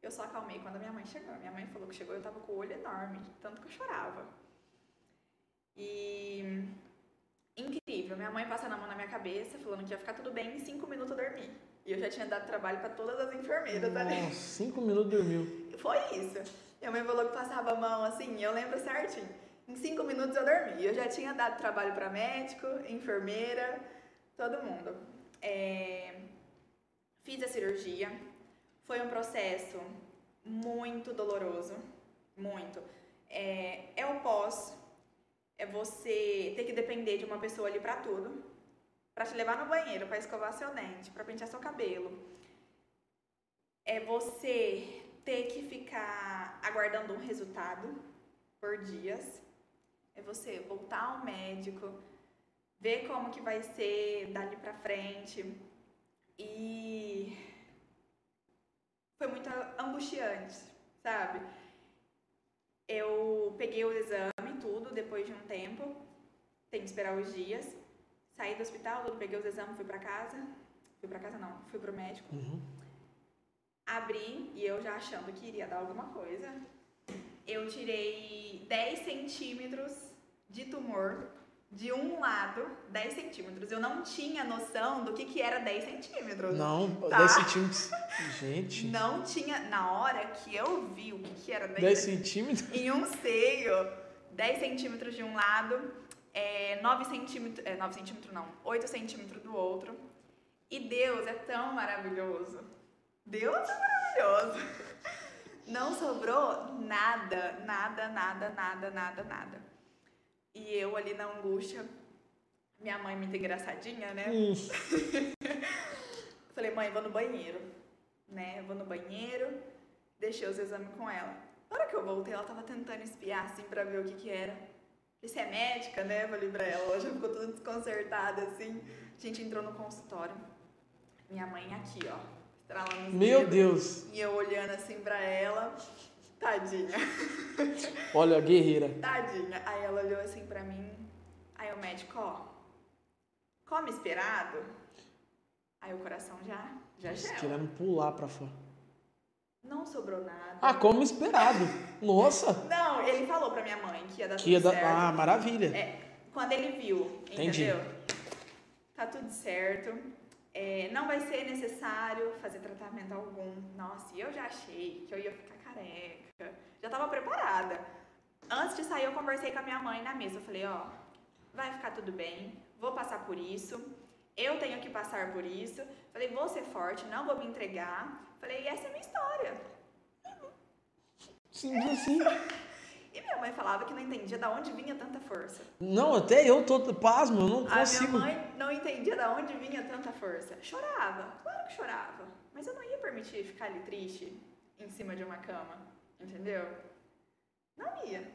Eu só acalmei quando a minha mãe chegou. Minha mãe falou que chegou eu tava com o olho enorme, tanto que eu chorava. E incrível, minha mãe passando a mão na minha cabeça, falando que ia ficar tudo bem, em cinco minutos eu dormi. E eu já tinha dado trabalho para todas as enfermeiras ali. Nossa, cinco minutos dormiu. Foi isso. Minha mãe falou que passava a mão assim, eu lembro certinho. Em cinco minutos eu dormi. Eu já tinha dado trabalho para médico, enfermeira, todo mundo. É, Fiz a cirurgia. Foi um processo muito doloroso. Muito. É, é o pós. É você ter que depender de uma pessoa ali para tudo. Para te levar no banheiro, para escovar seu dente, para pentear seu cabelo. É você ter que ficar aguardando um resultado por dias. É você voltar ao médico, ver como que vai ser dali pra frente. E foi muito angustiante, sabe? Eu peguei o exame, tudo, depois de um tempo. Tem que esperar os dias. Saí do hospital, tudo, peguei os exames, fui pra casa. Fui pra casa não, fui pro médico. Uhum. Abri e eu já achando que iria dar alguma coisa. Eu tirei 10 centímetros de tumor de um lado, 10 centímetros. Eu não tinha noção do que, que era 10 centímetros. Não, Tá. 10 centímetros. Gente, Não tinha. Na hora que eu vi o que, que era 10, 10 centímetros? em um seio, 10 centímetros de um lado, é, 9 centímetros, é, 9 centímetros não, 8 centímetros do outro. E Deus é tão maravilhoso. Deus é maravilhoso. Não sobrou nada, nada, nada, nada, nada, nada. E eu ali na angústia, minha mãe muito engraçadinha, né? Hum. Falei, mãe, vou no banheiro. Né? Vou no banheiro, deixei os exames com ela. Na hora que eu voltei, ela tava tentando espiar assim pra ver o que que era. Você é médica, né? Falei pra ela. Ela já ficou toda desconcertada assim. A gente entrou no consultório. Minha mãe aqui, ó. Estralando os Meu dedos. Deus. E eu olhando assim pra ela. Tadinha. Olha, guerreira. Tadinha. Aí ela olhou assim pra mim. Aí o médico, ó. Come esperado. Aí o coração já, já Nossa, gela. Querendo pular pra fora. Não sobrou nada. Ah, como esperado. Nossa. Não, ele falou pra minha mãe que ia dar Que ia tudo dar. certo. Ah, maravilha. É, quando ele viu, Entendi. entendeu? Tá tudo certo. É, não vai ser necessário fazer tratamento algum. Nossa, e eu já achei que eu ia ficar careca. Já tava preparada. Antes de sair, eu conversei com a minha mãe na mesa. Eu falei, ó, vai ficar tudo bem, vou passar por isso. Eu tenho que passar por isso. Falei, vou ser forte, não vou me entregar. Falei, e essa é a minha história. Simples assim. E minha mãe falava que não entendia de onde vinha tanta força. Não, até eu tô pasmo, eu não A minha consigo. mãe não entendia de onde vinha tanta força. Chorava, claro que chorava. Mas eu não ia permitir ficar ali triste em cima de uma cama, entendeu? Não ia.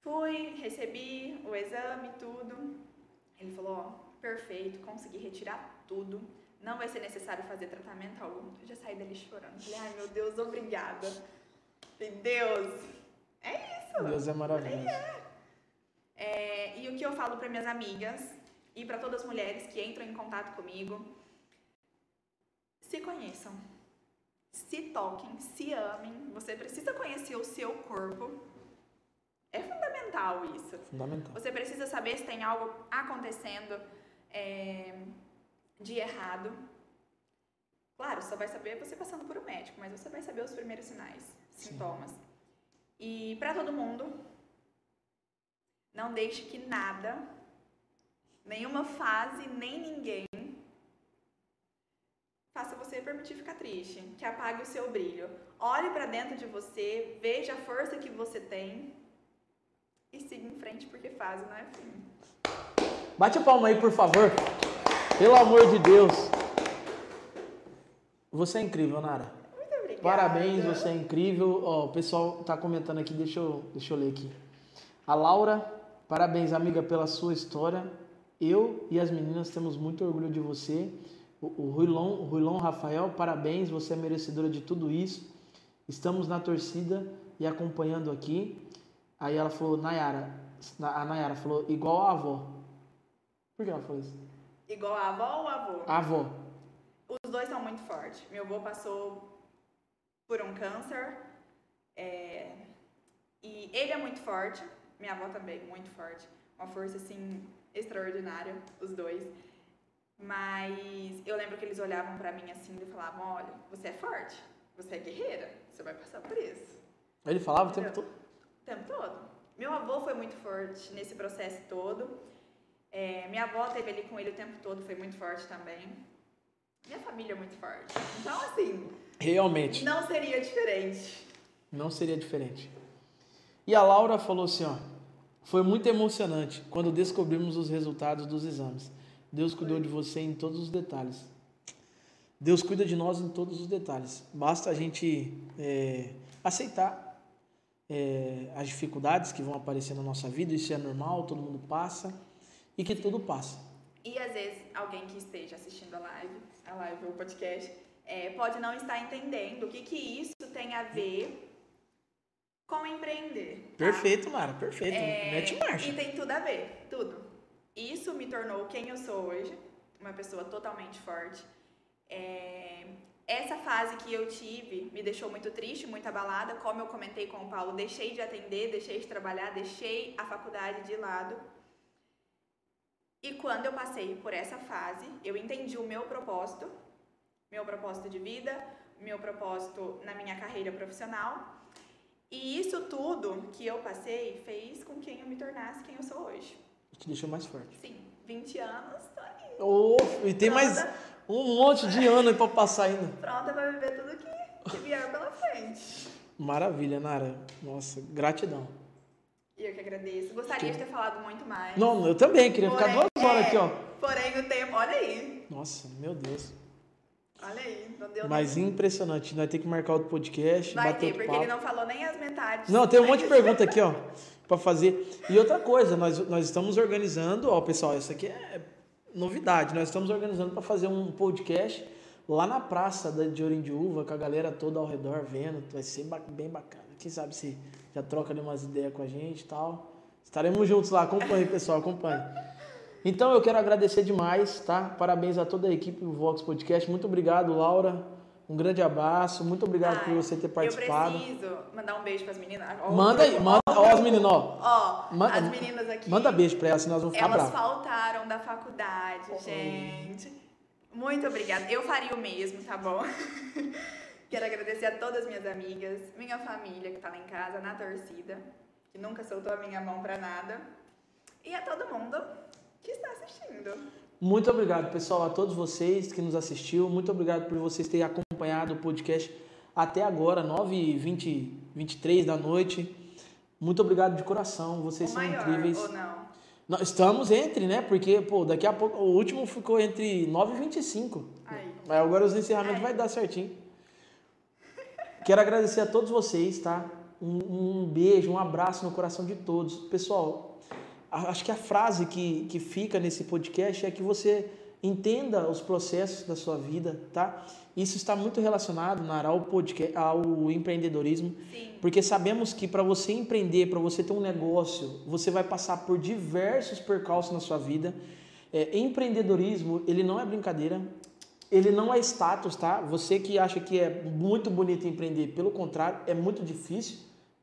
Fui, recebi o exame, tudo. Ele falou, ó, perfeito, consegui retirar tudo. Não vai ser necessário fazer tratamento algum. Eu já saí dali chorando. Falei, ai meu Deus, obrigada. Falei, Deus, é isso. Deus é maravilhoso. É, e o que eu falo para minhas amigas e para todas as mulheres que entram em contato comigo, se conheçam, se toquem, se amem. Você precisa conhecer o seu corpo. É fundamental isso. Fundamental. Você precisa saber se tem algo acontecendo é, de errado. Claro, só vai saber você passando por um médico, mas você vai saber os primeiros sinais, sintomas. E para todo mundo, não deixe que nada, nenhuma fase, nem ninguém faça você permitir ficar triste, que apague o seu brilho. Olhe para dentro de você, veja a força que você tem e siga em frente porque fase não é fim. Bate a palma aí, por favor. Pelo amor de Deus. Você é incrível, Nara. Muito obrigada. Parabéns, você é incrível. Ó, o pessoal tá comentando aqui, deixa eu, deixa eu ler aqui. A Laura, parabéns, amiga, pela sua história. Eu e as meninas temos muito orgulho de você. O, o Ruilon, Ruilon Rafael, parabéns, você é merecedora de tudo isso. Estamos na torcida e acompanhando aqui. Aí ela falou, Nayara, a Nayara falou, igual a avó. Por que ela falou isso? Igual a avó ou avô? A avó. Os dois são muito fortes. Meu avô passou por um câncer. é, E ele é muito forte. Minha avó também, muito forte. Uma força, assim, extraordinária, os dois. Mas eu lembro que eles olhavam pra mim assim e falavam, olha, você é forte, você é guerreira, você vai passar por isso. Ele falava o tempo todo. O tempo todo. Meu avô foi muito forte nesse processo todo. É, minha avó teve ali com ele o tempo todo, foi muito forte também. Minha família é muito forte. Então, assim, Realmente. não seria diferente. Não seria diferente. E a Laura falou assim, ó, foi muito emocionante quando descobrimos os resultados dos exames. Deus cuidou de você em todos os detalhes. Deus cuida de nós em todos os detalhes. Basta a gente é, aceitar é, as dificuldades que vão aparecer na nossa vida. Isso é normal, todo mundo passa e que tudo passa. E às vezes alguém que esteja assistindo a live, a live ou o podcast, é, pode não estar entendendo o que, que isso tem a ver com empreender. tá? Perfeito, Mara, perfeito. É, Mete marcha. E tem tudo a ver, tudo. Isso me tornou quem eu sou hoje, uma pessoa totalmente forte. É, essa fase que eu tive me deixou muito triste, muito abalada. Como eu comentei com o Paulo, deixei de atender, deixei de trabalhar, deixei a faculdade de lado. E quando eu passei por essa fase, eu entendi o meu propósito, meu propósito de vida, meu propósito na minha carreira profissional. E isso tudo que eu passei fez com que eu me tornasse quem eu sou hoje. Te deixou mais forte. Sim, 20 anos, tô aí. Oh, e tem mais um monte de ano pra passar ainda. Pronta pra viver tudo que, que vier pela frente. Maravilha, Nara. Nossa, gratidão. E eu que agradeço. Gostaria de ter falado muito mais. Não, eu também queria ficar Porém, duas horas é, aqui, ó. Porém, o tempo, olha aí. Nossa, meu Deus. Olha aí, não deu Mas nem. impressionante. Nós temos que marcar outro podcast, Vai ter, porque papo. ele não falou nem as metades. Não, tem um monte de pergunta aqui, ó, pra fazer. E outra coisa, nós, nós estamos organizando, ó, pessoal, isso aqui é novidade. Nós estamos organizando para fazer um podcast lá na praça de Orindiúva, com a galera toda ao redor vendo. Vai ser bem bacana. Quem sabe se já troca ali umas ideias com a gente e tal. Estaremos juntos lá. Acompanhe, pessoal, acompanhe. Então eu quero agradecer demais, tá? Parabéns a toda a equipe do Vox Podcast. Muito obrigado, Laura. Um grande abraço. Muito obrigado Ai, por você ter participado. Eu preciso mandar um beijo pras meninas. Ó, Manda aí, manda. ó, as meninas, ó. Ó, Manda- as meninas aqui. Manda beijo pra elas, senão elas vão ficar Elas bravas. faltaram da faculdade, gente. Muito obrigada. Eu faria o mesmo, tá bom? Quero agradecer a todas as minhas amigas, minha família que tá lá em casa, na torcida, que nunca soltou a minha mão pra nada. E a todo mundo que está assistindo. Muito obrigado, pessoal, a todos vocês que nos assistiu. Muito obrigado por vocês terem acompanhado o podcast até agora, 9h20, 23 da noite. Muito obrigado de coração, vocês o são maior, incríveis. ou não? Nós estamos entre, né? Porque, pô, daqui a pouco, o último ficou entre 9 e 25. Aí. Aí agora os encerramentos Ai. vai dar certinho. Quero agradecer a todos vocês, tá? Um, um beijo, um abraço no coração de todos. Pessoal, acho que a frase que, que fica nesse podcast é que você entenda os processos da sua vida, tá? Isso está muito relacionado, Nara, ao, podcast, ao empreendedorismo. Sim. Porque sabemos que para você empreender, para você ter um negócio, você vai passar por diversos percalços na sua vida. É, empreendedorismo, ele não é brincadeira, ele não é status, tá? Você que acha que é muito bonito empreender, pelo contrário, é muito difícil,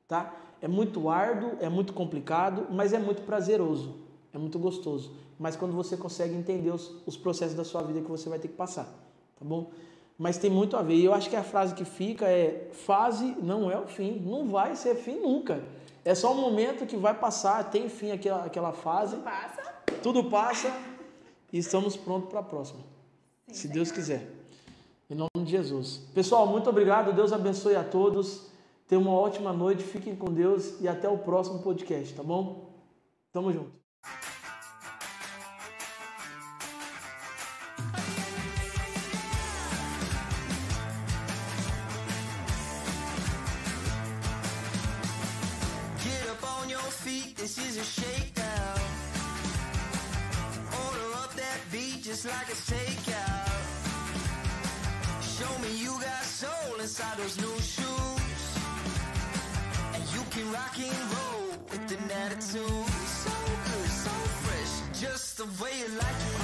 tá? É muito árduo, é muito complicado, mas é muito prazeroso, é muito gostoso. Mas quando você consegue entender os, os processos da sua vida que você vai ter que passar, tá bom? Mas tem muito a ver. E eu acho que a frase que fica é: fase não é o fim, não vai ser fim nunca. É só um momento que vai passar, tem fim aquela, aquela fase, Passa. tudo passa e estamos prontos para a próxima. Sim, se. Deus quiser. Em nome de Jesus. Pessoal, muito obrigado. Deus abençoe a todos. Tenham uma ótima noite. Fiquem com Deus e até o próximo podcast, tá bom? Tamo junto. Rock and roll with an attitude. So good, so fresh, just the way you like it.